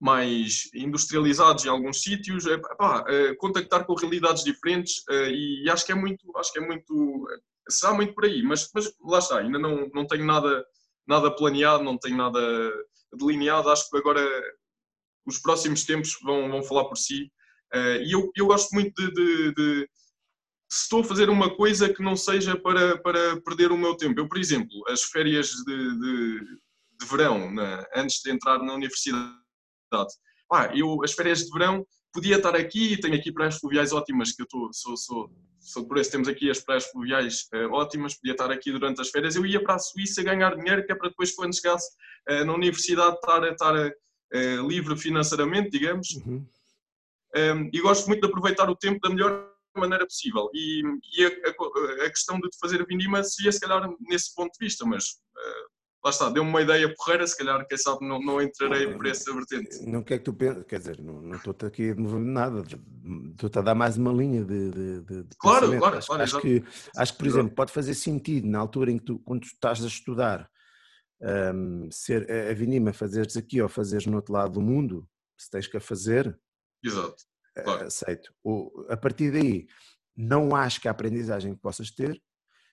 mais industrializados em alguns sítios, é, contactar com realidades diferentes e acho que é muito, acho que é muito, será muito por aí, mas, mas lá está, ainda não, não tenho nada, nada planeado, não tenho nada delineado, acho que agora os próximos tempos vão, vão falar por si e eu, eu gosto muito de, de, de se estou a fazer uma coisa que não seja para, para perder o meu tempo. Eu, por exemplo, as férias de, de, de verão, na, antes de entrar na universidade, Ah, eu, as férias de verão, podia estar aqui, tenho aqui praias fluviais ótimas, que eu tô, sou, sou, sou por isso, temos aqui as praias fluviais uh, ótimas, podia estar aqui durante as férias, eu ia para a Suíça ganhar dinheiro, que é para depois, quando chegasse uh, na universidade, estar, estar uh, livre financeiramente, digamos. Uhum. Um, e gosto muito de aproveitar o tempo da melhor maneira possível. E, e a, a, a, questão de fazer a vindima seria, se calhar, nesse ponto de vista, mas lá está, deu-me uma ideia porreira, se calhar, quem sabe, não, não entrarei por essa vertente. Não quer que tu penses, quer dizer, não, não estou aqui a demover nada, estou-te a dar mais uma linha de, de, de Claro, pensamento. claro, acho, claro. Acho que, acho que, por exemplo, pode fazer sentido na altura em que tu, quando tu estás a estudar, um, ser a vinima fazeres aqui ou fazeres no outro lado do mundo, se tens que a fazer, Exato, claro. aceito. O, a partir daí, não acho que a aprendizagem que possas ter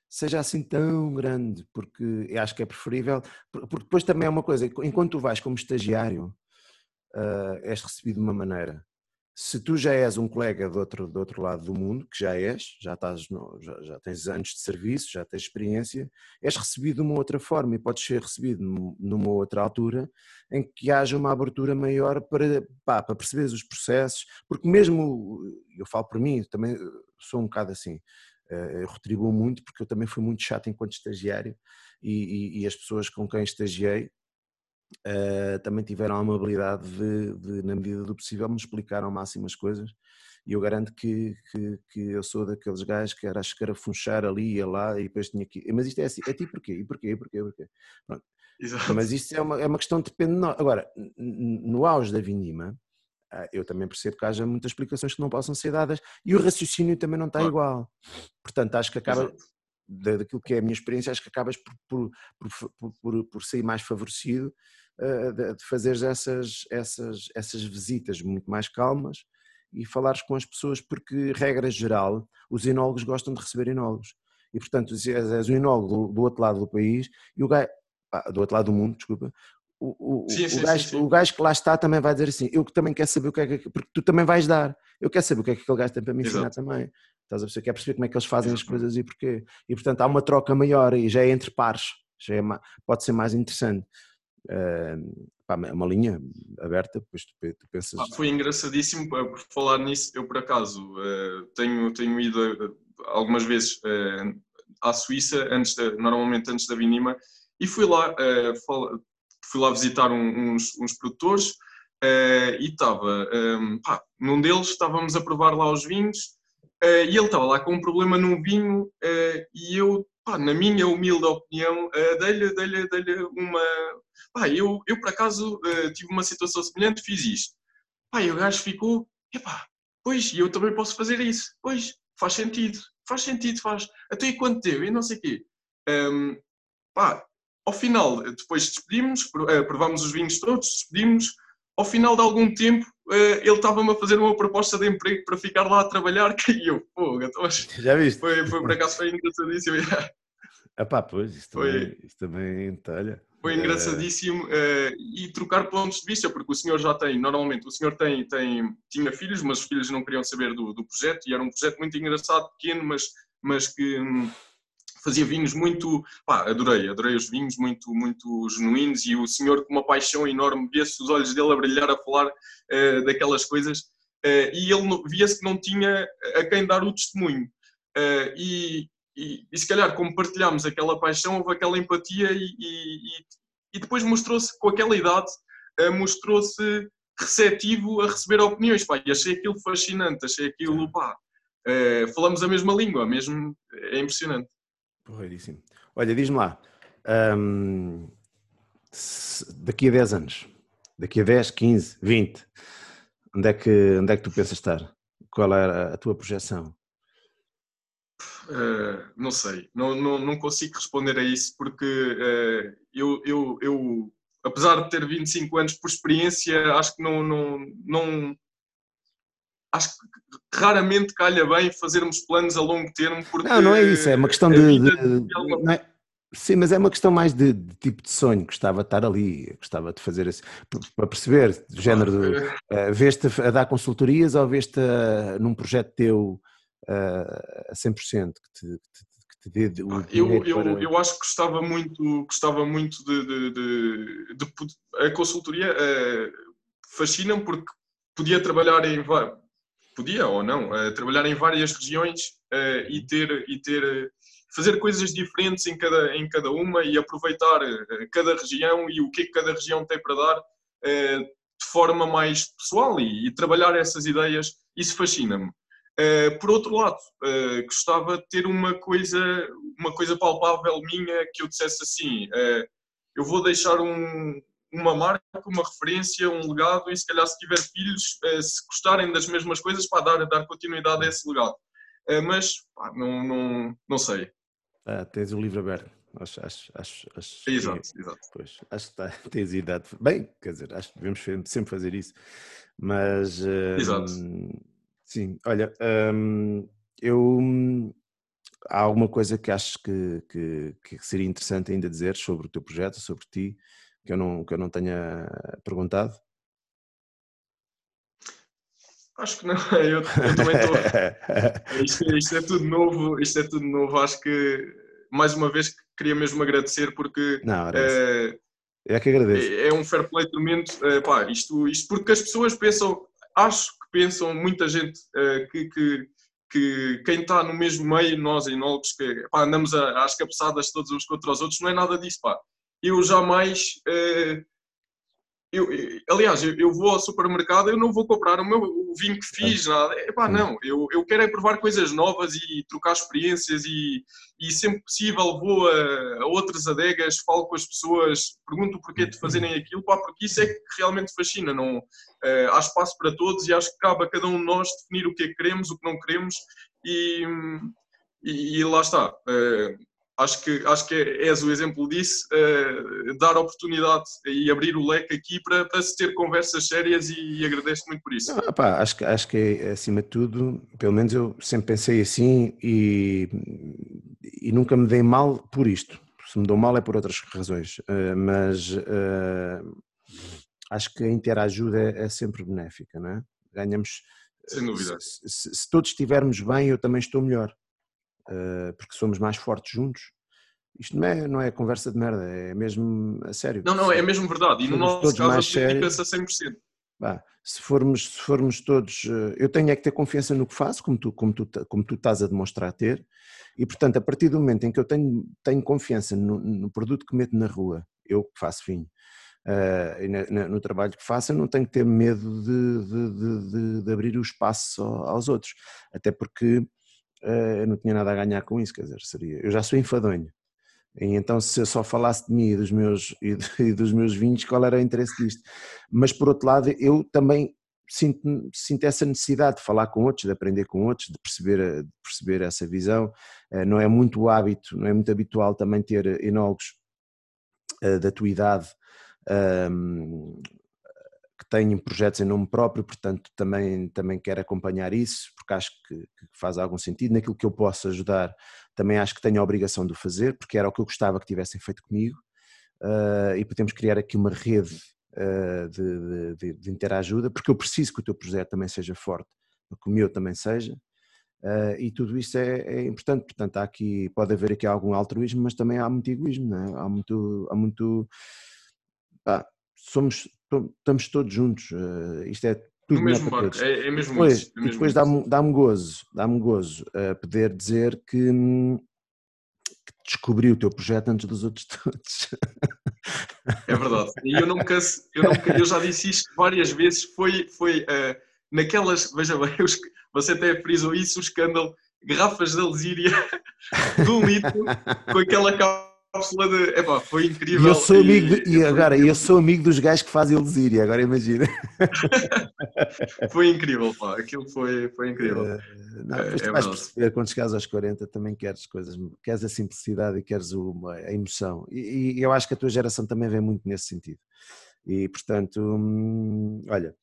seja assim tão grande, porque eu acho que é preferível, porque depois também é uma coisa, enquanto tu vais como estagiário, uh, és recebido de uma maneira. Se tu já és um colega do outro, do outro lado do mundo, que já és, já, estás no, já, já, tens anos de serviço, já tens experiência, és recebido de uma outra forma e podes ser recebido numa outra altura em que haja uma abertura maior para, pá, para perceberes os processos, porque mesmo, eu falo por mim, também sou um bocado assim, eu retribuo muito porque eu também fui muito chato enquanto estagiário e, e, e as pessoas com quem estagiei uh, também tiveram a amabilidade de, de, na medida do possível, me explicar ao máximo as coisas e eu garanto que, que, que eu sou daqueles gajos que era a escarafunchar ali e lá e depois tinha que... Mas isto é assim, a ti porquê? E porquê? E porquê? E porquê? Pronto. Mas isto é uma, é uma questão que depende de nós. Agora, no auge da Vindima, eu também percebo que haja muitas explicações que não possam ser dadas e o raciocínio também não está igual. Portanto, acho que acaba, daquilo que é a minha experiência, acho que acabas por, por, por, por, sair mais favorecido uh, de, fazeres essas, essas, essas visitas muito mais calmas e falares com as pessoas, porque, regra geral, os enólogos gostam de receber enólogos. E, portanto, és um enólogo do, do outro lado do país, e o gajo, do outro lado do mundo, desculpa, o, o, sim, sim, o, gajo, sim, o, gajo, que lá está também vai dizer assim: eu também quero saber o que é que. Porque tu também vais dar. Eu quero saber o que é que aquele gajo tem para me ensinar Exato. também. Estás a perceber? Quer perceber como é que eles fazem Exato. as coisas e porquê. E portanto há uma troca maior e já é entre pares. Já é, pode ser mais interessante. Uh, pá, é uma linha aberta, depois tu, tu pensas. Ah, foi engraçadíssimo por falar nisso. Eu, por acaso, uh, tenho, tenho ido uh, algumas vezes à Suíça, antes normalmente antes da Vinima, e fui lá fui lá visitar um, uns, uns, produtores uh, e estava, um, ehm, num deles estávamos a provar lá os vinhos uh, e ele estava lá com um problema num vinho uh, e eu, pá, na minha humilde opinião, dei-lhe dei dei uma... Pá, eu, eu por acaso tive uma situação semelhante, fiz isto. Pá, e o gajo ficou, epá, pois, eu também posso fazer isso. Pois, faz sentido, faz sentido, faz. Até quanto teve? E não sei o quê. Um, ehm, pá, ao final, depois despedimos, eh, provámos os vinhos todos, despedimos. Ao final de algum tempo, eh, ele estava-me a fazer uma proposta de emprego para ficar lá a trabalhar, que eu, pô, então, Já viste? Foi, foi por acaso foi engraçadíssimo. Ah pá, pois, isso também, foi, isso também entalha. Foi eh, engraçadíssimo uh, e trocar pontos de vista, porque o senhor já tem, normalmente, o senhor tem, tem, tinha filhos, mas os filhos não queriam saber do, do projeto e era um projeto muito engraçado, pequeno, mas, mas que hum, fazia vinhos muito, pá, adorei, adorei os vinhos muito, muito genuínos e o senhor com uma paixão enorme, via-se os olhos dele a brilhar a falar uh, daquelas coisas uh, e ele via-se que não tinha a quem dar o testemunho. Uh, e, e, e, se calhar, como partilhámos aquela paixão, houve aquela empatia e, e, e depois mostrou-se, com aquela idade, mostrou-se receptivo a receber opiniões, pá, e achei aquilo fascinante, achei aquilo, pá, falamos a mesma língua, mesmo, é impressionante. Porreiríssimo. Olha, diz-me lá, hum, daqui a 10 anos, daqui a 10, 15, 20, onde é que, onde é que tu pensas estar? Qual era a tua projeção? Uh, não sei, não, não, não consigo responder a isso porque uh, eu, eu, eu, apesar de ter 25 anos por experiência, acho que não, não, não, acho que raramente calha bem fazermos planos a longo termo. Porque não, não é isso, é uma questão de. de, de é, sim, mas é uma questão mais de, de, tipo de sonho. Gostava de estar ali, gostava de fazer assim, para perceber, do género de. Uh, vês-te a dar consultorias ou vês-te num projeto teu uh, a 100% que te, que te, dê o ah, eu, eu, para... eu acho que gostava muito, gostava muito de, de, de, de a consultoria uh, fascina-me porque podia trabalhar em podia ou não trabalhar em várias regiões e ter e ter fazer coisas diferentes em cada em cada uma e aproveitar cada região e o que, é que cada região tem para dar de forma mais pessoal e, e trabalhar essas ideias isso fascina-me. Por outro lado, gostava de ter uma coisa, uma coisa palpável minha que eu dissesse assim: eu vou deixar um, uma marca, uma referência, um legado e se calhar se tiver filhos, se gostarem das mesmas coisas, para dar, dar continuidade a esse legado. mas pá, não, não, não sei. Ah, tens o livro aberto. Acho, acho, acho, acho exato, que, exato. Pois, acho que tá, tens idade. Bem, quer dizer, acho que devemos sempre fazer isso. Mas. Exato. Sim, olha, hum, eu há alguma coisa que acho que, que, que, seria interessante ainda dizer sobre o teu projeto, sobre ti, que eu não, que eu não tenha perguntado? Acho que não, eu, eu também estou. isto, isto, é tudo novo, isto é tudo novo. Acho que mais uma vez queria mesmo agradecer porque não, é, é que agradeço. É, é um fair play tremendo. É, pá, isto, isto porque as pessoas pensam, acho pensam, muita gente uh, que, que, que, quem está no mesmo meio, nós enólogos, que pá, andamos a, às cabeçadas todos uns contra os outros, não é nada disso, pá. Eu jamais uh, eu, aliás, eu, vou ao supermercado, eu não vou comprar o meu o vinho que fiz, nada. Epá, não, eu, eu quero é provar coisas novas e trocar experiências e, e sempre possível vou a, a outras adegas, falo com as pessoas, pergunto o porquê de fazerem aquilo, pá, porque isso é que realmente fascina. Não, uh, há espaço para todos e acho que cabe a cada um de nós definir o que é que queremos, o que não queremos e, e, e lá está. Uh, acho que, acho que és o exemplo disso, uh, dar oportunidade e abrir o leque aqui para, para se ter conversas sérias e, e agradeço muito por isso. Ah, pá, acho, acho que acima de tudo, pelo menos eu sempre pensei assim e, e nunca me dei mal por isto. Se me dou mal é por outras razões, uh, mas uh, acho que a interajuda é, é sempre benéfica, não é? Ganhamos. Sem dúvida. Se, se, se todos estivermos bem, eu também estou melhor. Eh, porque somos mais fortes juntos. Isto não é, não é conversa de merda, é mesmo a sério. Não, não, é mesmo verdade. E no nosso caso aplica-se a 100%. Bah, se, formos, se formos todos, eh, eu tenho é que ter confiança no que faço, como tu, como tu, como tu estás a demonstrar ter, e portanto, a partir do momento em que eu tenho, tenho confiança no, no produto que meto na rua, eu que faço vinho, uh, e na, na, no trabalho que faço, eu não tenho que ter medo de, de, de, de abrir o espaço aos outros, até porque eh, eu não tinha nada a ganhar com isso, quer dizer, seria, eu já sou enfadonho, e então se eu só falasse de mim e dos meus, e dos meus vinhos, qual era o interesse disto? Mas por outro lado, eu também sinto, sinto essa necessidade de falar com outros, de aprender com outros, de perceber, de perceber essa visão, eh, não é muito hábito, não é muito habitual também ter enólogos eh, da tua idade que têm projetos em nome próprio, portanto também, também quero acompanhar isso, porque acho que, que, faz algum sentido. Naquilo que eu posso ajudar, também acho que tenho a obrigação de o fazer, porque era o que eu gostava que tivessem feito comigo, uh, e podemos criar aqui uma rede uh, de, de, de interajuda, porque eu preciso que o teu projeto também seja forte, que o meu também seja, uh, e tudo isso é, é, importante, portanto há aqui, pode haver aqui algum altruísmo, mas também há muito egoísmo, é? há muito... Há muito pá, somos, estamos todos juntos. Isto é tudo no mesmo barco, é, é, mesmo depois, isso. É mesmo depois dá-me dá gozo, dá-me gozo uh, poder dizer que, que, descobri o teu projeto antes dos outros todos. É verdade. E eu não me canso, eu, não, eu já disse isto várias vezes, foi, foi uh, naquelas, veja bem, você até frisou isso, o escândalo, garrafas de Alzíria de um litro, com aquela capa cápsula de. Epá, foi incrível. E eu sou amigo, de, e, agora, eu sou amigo dos gajos que fazem Elzíria, agora imagina. foi incrível, pá, aquilo foi, foi incrível. Uh, não, depois é, tu vais perceber, quando chegares aos 40 também queres coisas, queres a simplicidade e queres o, a emoção. E, e, eu acho que a tua geração também vem muito nesse sentido. E portanto, hum, olha,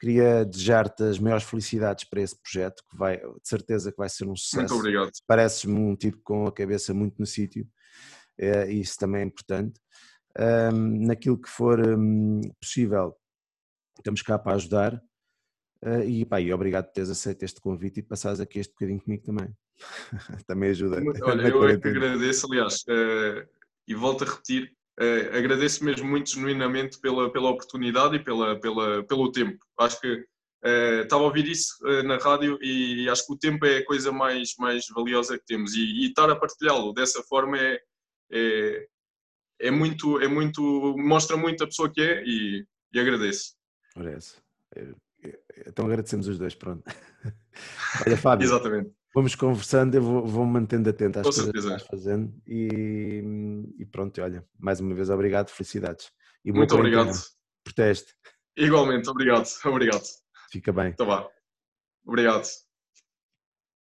queria desejar-te as maiores felicidades para esse projeto, que vai, de certeza que vai ser um sucesso. Muito obrigado. Pareces-me um tipo com a cabeça muito no sítio é, isso também é importante. Um, naquilo que for um, possível, estamos cá para ajudar. Uh, e, pá, e obrigado por teres aceito este convite e passares aqui este bocadinho comigo também. também ajuda. Olha, eu é que agradeço, aliás, uh, e volto a repetir, uh, agradeço mesmo muito genuinamente pela, pela oportunidade e pela, pela, pelo tempo. Acho que estava a ouvir isso na rádio e acho que o tempo é a coisa mais, mais valiosa que temos e, e estar a partilhá-lo dessa forma é, é, é, muito, é muito, mostra muito a pessoa que é e, e agradeço. Parece. Então agradecemos os dois, pronto. Olha, Fábio. Exatamente. Vamos conversando, eu vou, vou mantendo atento às Com coisas certeza. que estás fazendo e, e pronto, olha, mais uma vez obrigado, felicidades. E Muito obrigado. quarentena. Proteste. Igualmente, obrigado. Obrigado. Fica bem. Então vá. Obrigado.